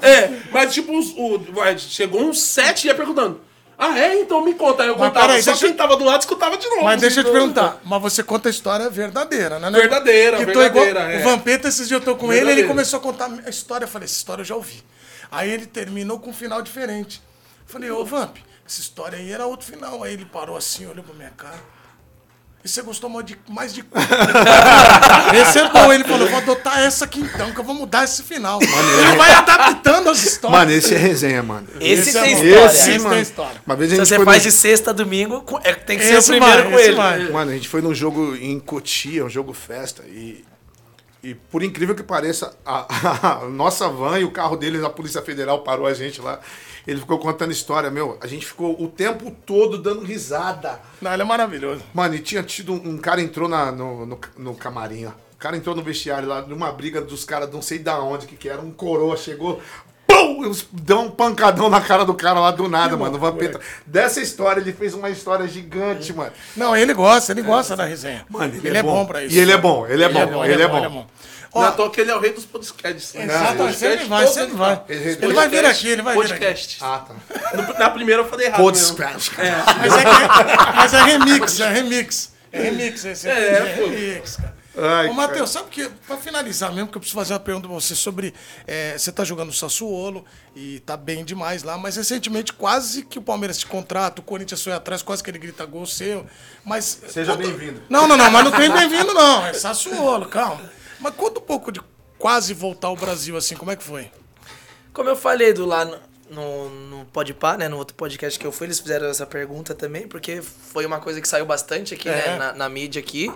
É, mas tipo, os- o, vai, chegou uns sete e ia perguntando. Ah, é? Então me conta. Aí eu Mas contava. peraí, Só deixa quem tava do lado escutava de novo. Mas deixa eu te Então, perguntar, mas você conta a história verdadeira, né? Verdadeira, que tô igual- verdadeira, é. O Vampeta, esses dias eu tô com ele, ele Verdadeira. começou a contar a história. Eu falei, essa história eu já ouvi. Aí ele terminou com um final diferente. Eu falei, ô Vamp, essa história aí era outro final. Aí ele parou assim, olhou pra minha cara. E você gostou mais de, mais de qual?" Esse é bom. Ele falou, vou adotar essa aqui então, que eu vou mudar esse final. ele vai adaptando as histórias. Mano, esse é resenha, mano. Esse, Esse é tem história. Esse, Esse mano. tem história. Uma vez a Se gente você foi faz num- de sexta a domingo, é, tem que ser Esse o primeiro com esse ele. Mano, a gente foi num jogo em Cotia, um jogo festa, e, e por incrível que pareça, a, a nossa van e o carro deles, a Polícia Federal parou a gente lá. Ele ficou contando história, meu. A gente ficou o tempo todo dando risada. Não, ele é maravilhoso. Mano, e tinha tido um, um cara entrou na, no, no, no camarim, ó. O cara entrou no vestiário lá, numa briga dos caras, não sei da onde que, que era, um coroa chegou. Pum! Deu um pancadão na cara do cara lá do nada, mano. O Vampeta. Dessa história, ele fez uma história gigante, mano. Não, ele gosta, ele gosta da resenha. Mano, ele, é, bom. pra isso. E ele é bom, ele é bom, ele é bom. Ó, Não é à toa que ele é o rei dos podcasts. né? Exatamente, Podcast, sempre vai, sempre eles vai. Ele vai vir aqui, ele vai vir aqui. Podcast. Ah, tá. No- Na primeira eu falei errado mesmo. Mas é, que- mas é remix, é remix. É remix, esse É, é, pô. remix, cara. Ai, Ô, Matheus, sabe que, pra finalizar mesmo, que eu preciso fazer uma pergunta pra você sobre. é, você tá jogando no Sassuolo e tá bem demais lá, mas recentemente quase que o Palmeiras te contrata, o Corinthians foi atrás, quase que ele grita gol seu. Mas. Seja bem-vindo. Não, não, não, mas não tem bem-vindo, não. É Sassuolo, calma. Mas conta um pouco de quase voltar ao Brasil, assim, como é que foi? Como eu falei do lá no, no, no Podpah, né, no outro podcast que eu fui, eles fizeram essa pergunta também, porque foi uma coisa que saiu bastante aqui, É. né, na, na mídia aqui.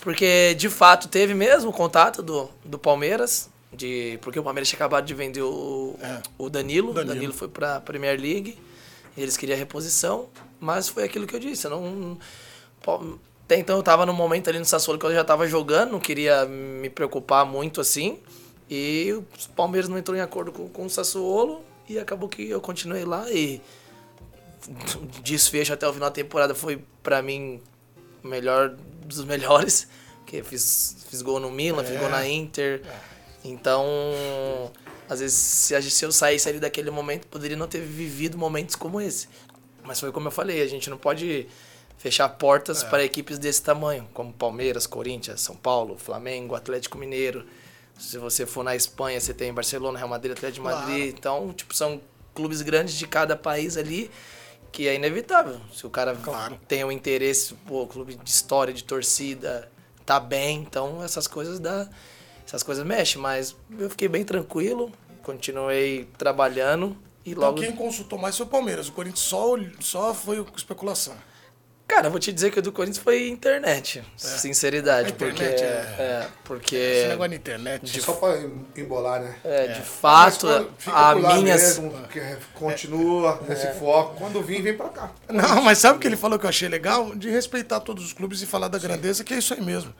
Porque, de fato, teve mesmo o contato do, do Palmeiras, de, porque o Palmeiras tinha acabado de vender o, o Danilo. O Danilo. Danilo foi pra Premier League, e eles queriam reposição, mas foi aquilo que eu disse, eu não... Até então eu tava num momento ali no Sassuolo que eu já tava jogando, não queria me preocupar muito assim. E o Palmeiras não entrou em acordo com, com o Sassuolo e acabou que eu continuei lá e desfecho até o final da temporada foi, pra mim, melhor dos melhores. Porque fiz, fiz gol no Milan, fiz gol na Inter. Então, às vezes, se, se eu saísse ali daquele momento, poderia não ter vivido momentos como esse. Mas foi como eu falei, a gente não pode fechar portas para equipes desse tamanho, como Palmeiras, Corinthians, São Paulo, Flamengo, Atlético Mineiro. Se você for na Espanha, você tem Barcelona, Real Madrid, Atlético de Madrid. Então, tipo, são clubes grandes de cada país ali que é inevitável. Se o cara tem um interesse, pô, clube de história, de torcida, tá bem, então essas coisas dá, essas coisas mexem, mas eu fiquei bem tranquilo, continuei trabalhando e Então logo quem consultou mais foi o Palmeiras. O Corinthians só, só foi especulação. Cara, eu vou te dizer que o do Corinthians foi internet, sinceridade, A internet porque é- é, porque Esse negócio na internet. Só pra embolar, né? é, de Mas fato a mesmo, que é- continua nesse foco. Quando vir, vem pra cá. Não, mas sabe o que ele falou que eu achei legal? De respeitar todos os clubes e falar da grandeza, que é isso aí mesmo.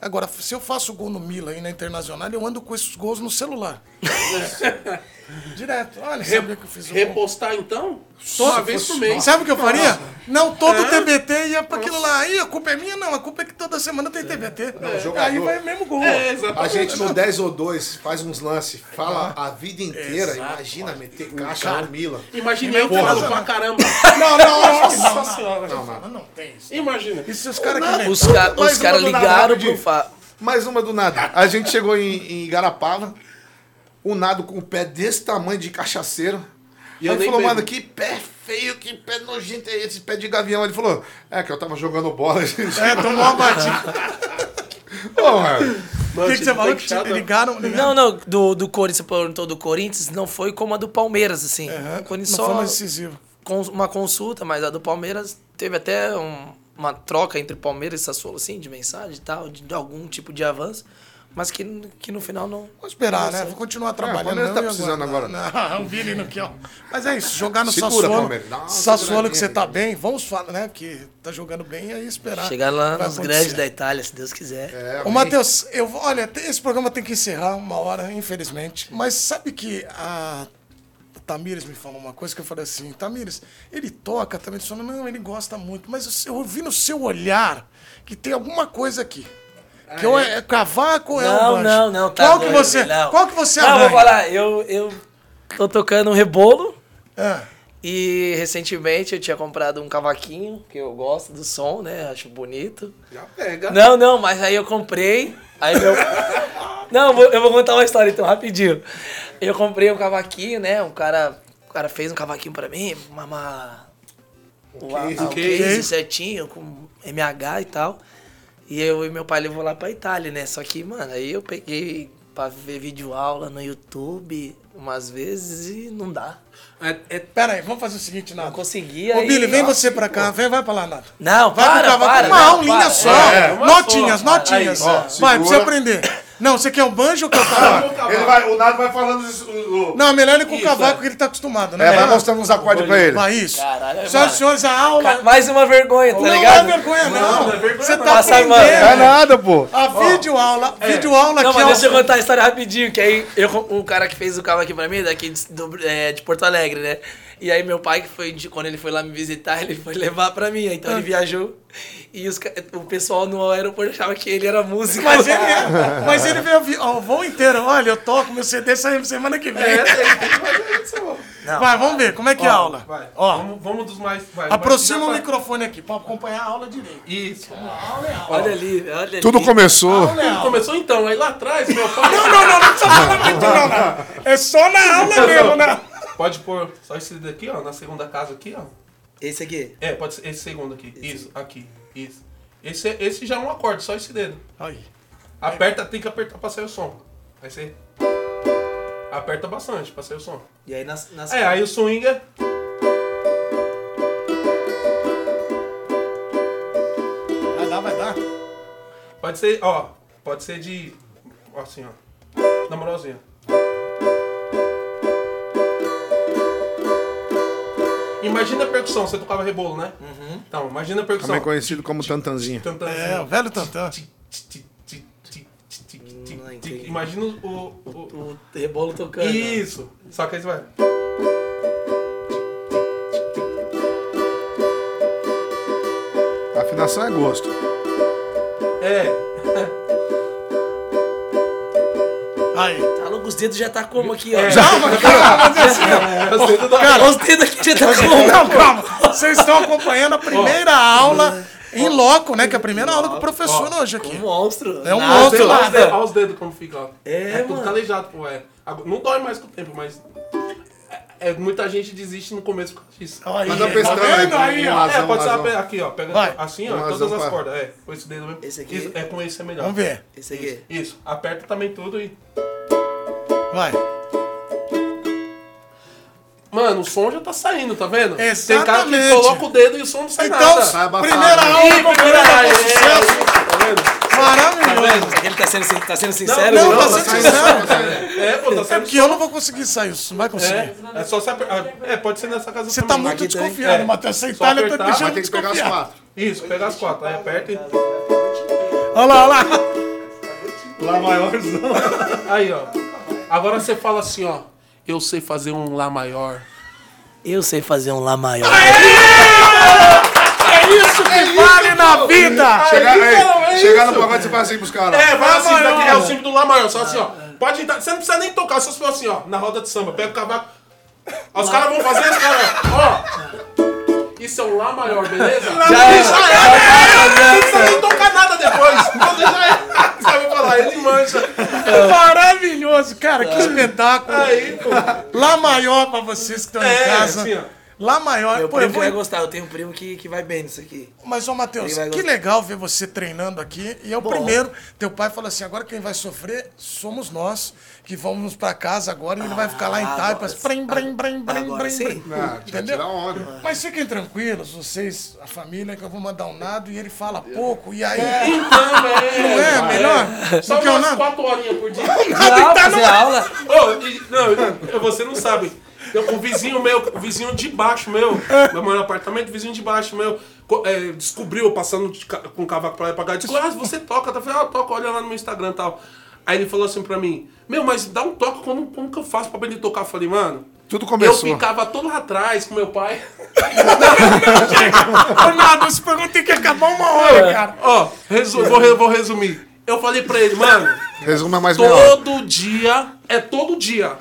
Agora, se eu faço gol no Milan e na Internacional, eu ando com esses gols no celular. Direto. Olha, sabia que eu fiz gol. Repostar então? Uma vez por mês. Sabe o que eu faria? Não, todo TBT ia pra aquilo lá. Aí a culpa é minha? Não, a culpa é que toda semana tem TBT. jogador- Aí vai mesmo gol. É, A gente no 10 ou 2 faz uns lances, fala a vida inteira. Imagina meter caixa no Milan. Imagina eu falando pra caramba. Não, não, acho que não. Nossa senhora. Não, não, não tem isso. Imagina. E se os caras que os, caras ligaram pro Mais uma do nada. A gente chegou em, em Igarapava, o Nado com o pé desse tamanho de cachaceiro. E eu ele falou, mano, que pé feio, que pé nojento é esse, pé de gavião. Ele falou, é que eu tava jogando bola. gente. É, tomou uma batida. Ô, mano. O que, que você falou? Que te ligaram? ligaram. Não, não, do, do Corinthians, você perguntou do Corinthians, não foi como a do Palmeiras, assim. Aham, o Corinthians não só foi mais decisivo. com uma consulta, mas a do Palmeiras teve até um- uma troca entre Palmeiras e Sassuolo, assim, de mensagem e tal, de, de algum tipo de avanço, mas que, que no final não... Vou esperar, né? Vou continuar trabalhando. Palmeiras tá não, e precisando agora. Não, o Vini não quer. ó. Mas é isso, jogar no Segura, Sassuolo. Palmeiras, dá Sassuolo que você tá bem, vamos falar, né? Que tá jogando bem, aí esperar. Chegar lá acontecer. grandes da Itália, se Deus quiser. É, Ô, Matheus, eu, olha, esse programa tem que encerrar uma hora, infelizmente. Mas sabe que a Tamires me falou uma coisa que eu falei assim, Tamires, ele toca também, ele falou, não, ele gosta muito, mas eu ouvi no seu olhar que tem alguma coisa aqui. Que ou é, é cavaco ou é um Não, banjo? não, não, tá Qual que doido, você, não. qual que você Não, vou falar, eu, eu tô tocando um rebolo Ah, e recentemente eu tinha comprado um cavaquinho, que eu gosto do som, né, acho bonito. Já pega. Não, não, mas aí eu comprei. Aí meu. Não, eu vou- eu vou contar uma história então, rapidinho. Eu comprei um cavaquinho, né? Um cara, o cara fez um cavaquinho pra mim, uma. uma o, a- case. o case certinho, com MH e tal. E eu e meu pai levou lá pra Itália, né? Só que, mano, aí eu peguei pra ver vídeo aula no YouTube umas vezes e não dá. É, é pera aí, vamos fazer o seguinte, Não Nato. conseguia. Ô, aí- Billy, vem você pra cá, vem, vai pra lá, Nato. Não, Vai para, pro cavaco, para. uma não, aulinha para. só. É, uma notinhas, notinhas. Aí, ó, vai, pra você aprender. Não, você quer o banjo ou quer o cavaco? Ele vai, o Nado vai falando isso, o- o- Não, melhor ele com o Isso, cavaco é. que ele tá acostumado, né? É, vai mostrando uns acordes pra ele. Vai isso. Caralho, Senhoras mano. e senhores, a aula. Ca- Mais uma vergonha, tá não ligado? é vergonha, não. não é vergonha Você não. tá Passa, aprendendo. mano. É nada, pô. A videoaula, videoaula Não, aqui, mas ó. deixa eu contar a história rapidinho, que aí eu, o cara que fez o carro aqui pra mim, daqui de, do- é, de Porto Alegre, né? E aí meu pai, que foi, de- quando ele foi lá me visitar, ele foi levar pra mim, então ele viajou. E os, o pessoal no aeroporto achava que ele era músico. Mas ele, é, mas ele veio ó, o voo inteiro. Olha, eu toco, meu CD sai semana que vem. É, isso, mano. Vai, vamos ver, como é que é a aula? Vai. Ó, Vamos, vamos dos mais. Vai, aproxima o vai- microfone aqui pra acompanhar a aula direito. Isso. Olha ali, olha ali. Tudo começou. Aula é aula. Começou então, aí lá atrás, meu pai. Não, não, não, não precisa falar muito, não, não. É só na aula mesmo, né? Pode pôr só esse daqui, ó, na segunda casa aqui, ó. Esse aqui. É, pode ser esse segundo aqui. Isso, aqui. Isso. Esse, é- esse já é um acorde, só esse dedo. Aí. Aperta, tem que apertar pra sair o som. Aí você. Aperta bastante pra sair o som. E aí nas. nas É, aí o swing é. Vai dar, vai dar. Pode ser, ó. Pode ser de. Assim, ó. Na moralzinha. Imagina a percussão, você tocava rebolo, né? Uhum. Então, imagina a percussão. Também conhecido como tantanzinho. tantanzinho. É, o velho tantã. Imagina o, o, o rebolo tocando. Isso. Só que aí você vai. A afinação é gosto. É. Aí. Tá os dedos já tá como aqui, ó. Calma, calma, mas assim, ó. Dá- Cara, os dedos aqui já tá como. Não, calma. Vocês estão acompanhando a primeira aula em loco, né? Que é a primeira aula do professor hoje aqui. Um monstro. É um Nada. monstro Olha lá. os dedos- olha os dedos como fica, ó. É, tudo mano. calejado, pô, é. Não dói mais com o tempo, mas. É, é- muita gente desiste no começo por causa disso. Aí, Manda tá pestana vendo aí, aí, ó. É, pode ser aqui, ó. Pega Vai. assim, ó, todas as cordas. É, com esse dedo mesmo. Esse aqui? Isso, é com esse é melhor. Vamos ver. Esse aqui. Isso. Aperta também tudo e. Vai. Mano, o som já tá saindo, tá vendo? Tem cara Exatamente. que coloca o dedo e o som não sai Então, nada. Abafado. primeira Ih, aula com primeira aula, é, sucesso. Tá vendo? Maravilhoso. Será que ele tá sendo, tá sendo sincero? Não, Não, tá tá sendo sendo- sincero. É, pô, tá É saindo porque eu não vou conseguir sair, isso não vai conseguir. É, é só você apertar. É, pode ser nessa casa Você tá muito Aqui desconfiado, É. Matheus. Essa Itália tá apertar, deixando Vai ter que pegar as quatro. Isso, pega as quatro. Aí aperta e. Olha lá, olha lá. Lá maiorzão. Aí, ó. Agora você fala assim, ó. Eu sei fazer um Lá maior. Eu sei fazer um Lá maior. É isso que vale na vida. Chegar, Aí, aí, então, é chegar isso. no pagode, você fala assim pros caras. É, vai assim, daqui, é o símbolo do Lá maior. Só assim, ó. Pode entrar. Você não precisa nem tocar, só se for assim, ó. Na roda de samba. Pega o cavaco. Ó, Os caras vão fazer os caras, ó. Isso é um Lá maior, beleza? Já é. Já é. Não precisa nem tocar nada depois. Então já é. Sabe falar, ele mancha. Maravilhoso, cara. Que espetáculo. Aí, pô. Lá maior pra vocês que estão em É, casa. assim, ó. Lá maior. Meu Pô, primo eu vou- vai gostar, eu tenho um primo que, que vai bem nisso aqui. Mas, ô Matheus, que gostar. legal ver você treinando aqui. E é o primeiro. Teu pai falou assim: agora quem vai sofrer somos nós, que vamos pra casa agora e ele vai ficar lá em Ah, Taipas. brim, sim. brim. Ah, já Entendeu? onda. Mas fiquem tranquilos, vocês, a família, que eu vou mandar um nado e ele fala pouco. E aí. Então, é. Não é melhor? Só Do que o umas quatro horinhas por dia. Não, fazer aula. Ô, e- não, eu- você não sabe. Um vizinho meu, o vizinho de baixo meu, eu moro no apartamento, o vizinho de baixo meu, é, descobriu, passando de ca- com o cavaco pra lá e pra cá, disse, ah, você toca, tá? Eu falei, ah, eu toco, olha lá no meu Instagram e tal. Aí ele falou assim pra mim, meu, mas dá um toque, como, como que eu faço pra aprender a tocar? Eu falei, mano, Tudo eu começou. ficava todo lá atrás com meu pai. Ô, Nado, esse programa tem que acabar uma hora, cara. Ó, resu- vou, re- vou resumir. Eu falei pra ele, mano, Resuma mais. Todo dia, é todo dia.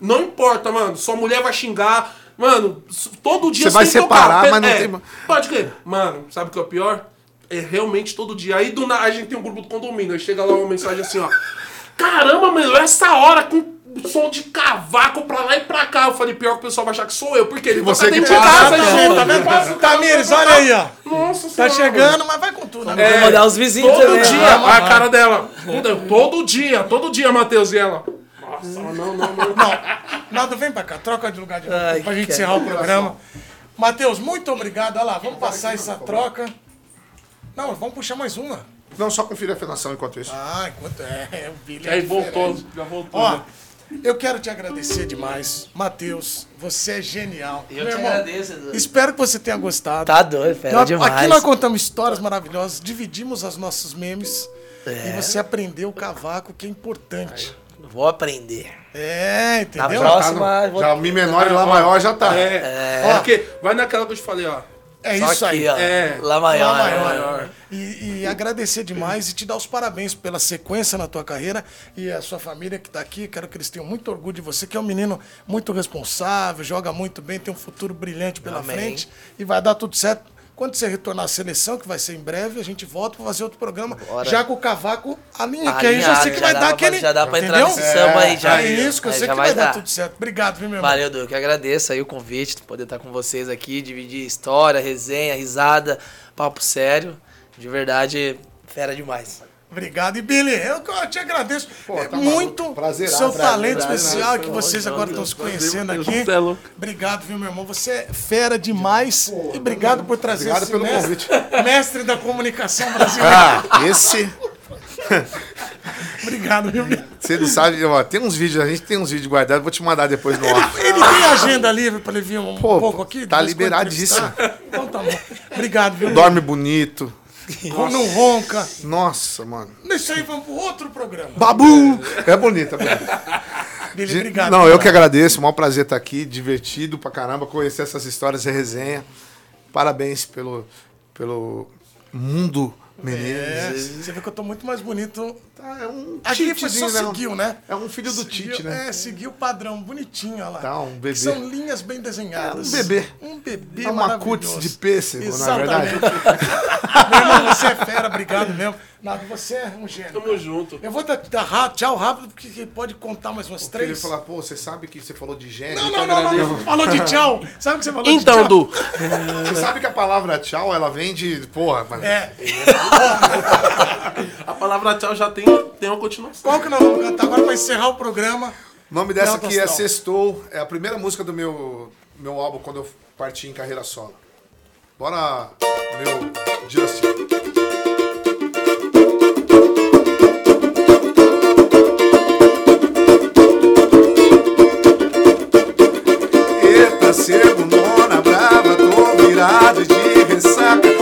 Não importa, mano. Sua mulher vai xingar. Mano, todo dia Você vai tem que separar, tocar. mas não É, tem- Pode crer. Mano, sabe o que é o pior? É realmente todo dia. Aí do nada a gente tem um grupo do condomínio. Aí chega lá uma mensagem assim, ó. Caramba, mano, essa hora com som de cavaco pra lá e pra cá. Eu falei, pior que o pessoal vai achar que sou eu, porque ele Você toca que de casa, tá junto, vendo? Tá vendo? Tamires, olha aí, ó. Nossa Tá senhora, chegando, mas vai com tudo. né? Vou mandar os vizinhos Todo também. dia, Vamos, a cara dela. Todo dia, todo dia, Matheus e ela. Nossa, não, não, não. Não, Nado, vem pra cá, troca de lugar de novo Ai, pra gente encerrar o programa. Matheus, muito obrigado. Olha lá, vamos passar essa troca. Não, vamos puxar mais uma. Não, só confira a afinação enquanto isso. Ah, enquanto é, é o Billy. é Aí voltou, diferente. já voltou. Ó, né? eu quero te agradecer demais. Matheus, você é genial. Eu Meu te irmão, agradeço, Edu. Espero que você tenha gostado. Tá doido, fera Nós- demais. Aqui nós contamos histórias maravilhosas, dividimos os nossos memes. É. E você aprendeu o cavaco, que é importante. Vou aprender. É, Na entendeu? próxima, Tá no- vou... Já o Mi menor e Lá maior já tá. É, Ó. porque vai naquela que eu te falei, ó. É Só isso aqui, aí. ó. É. Lá maior. Lá né? maior. E, e agradecer demais e te dar os parabéns pela sequência na tua carreira e a sua família que está aqui. Quero que eles tenham muito orgulho de você, que é um menino muito responsável, joga muito bem, tem um futuro brilhante pela Amém. frente e vai dar tudo certo. Quando você retornar à seleção, que vai ser em breve, a gente volta para fazer outro programa, Bora. já com o cavaco alinha, que aí já sei que já vai dar pra- aquele. já dá pra entrar nesse samba aí, já. É isso, que eu Aí sei que vai dar dar. tudo certo. Obrigado, viu, meu irmão? Valeu, Du, que agradeço aí o convite, poder estar com vocês aqui, dividir história, resenha, risada, papo sério. De verdade, fera demais. Obrigado. E Billy, eu, eu te agradeço Pô, É tá muito. Prazeraço. seu talento Prazeraço. especial que vocês agora estão se conhecendo aqui. é. Obrigado, viu, meu irmão? Você é fera demais. E obrigado por trazer Obrigado pelo mestre, convite. mestre da comunicação brasileira. Ah, esse. Obrigado, viu, Billy? Você não sabe, ó, tem uns vídeos, a gente tem uns vídeos guardados, vou te mandar depois no off. Ele tem agenda livre pra ele vir um Pô, pouco aqui? tá liberadíssimo. Então tá bom. Obrigado, viu? Dorme bonito. Não ronca. Nossa, mano. Isso aí, vamos pro outro programa. Babu! É bonito. Billy, obrigado. Não, viu, eu que agradeço, maior prazer estar aqui, divertido pra caramba, conhecer essas histórias e resenha. Parabéns pelo, pelo Mundo É, Menezes. você vê que eu tô muito mais bonito. Tá, é um Aqui foi só titezinho, né? seguiu, né? É um filho do Seguiu- Tite, né? É, seguiu o padrão, bonitinho, olha lá. Tá, um bebê. São linhas bem desenhadas. É um bebê. Um bebê É uma maravilhoso. cutis de pêssego, na Exatamente. verdade. Meu irmão, você é fera, obrigado mesmo. Nada, você é um gênio. Tamo cara. junto. Eu vou dar, dar tchau rápido, porque pode contar mais umas ele três. falar, pô, você sabe que você falou de gênero? Não, então não, não, não, não. Falou de tchau. Sabe o que você falou de Então, tchau? Du, Você sabe que a palavra tchau, ela vem de. Porra, mano. É. a palavra tchau já tem, tem uma continuação. Qual que nós vamos cantar agora pra encerrar o programa? O nome dessa Delta aqui é. Sextou. É a primeira música do meu, meu álbum quando eu parti em carreira solo. Bora, meu Justin. Eita, segundona brava, tô virado de ressaca.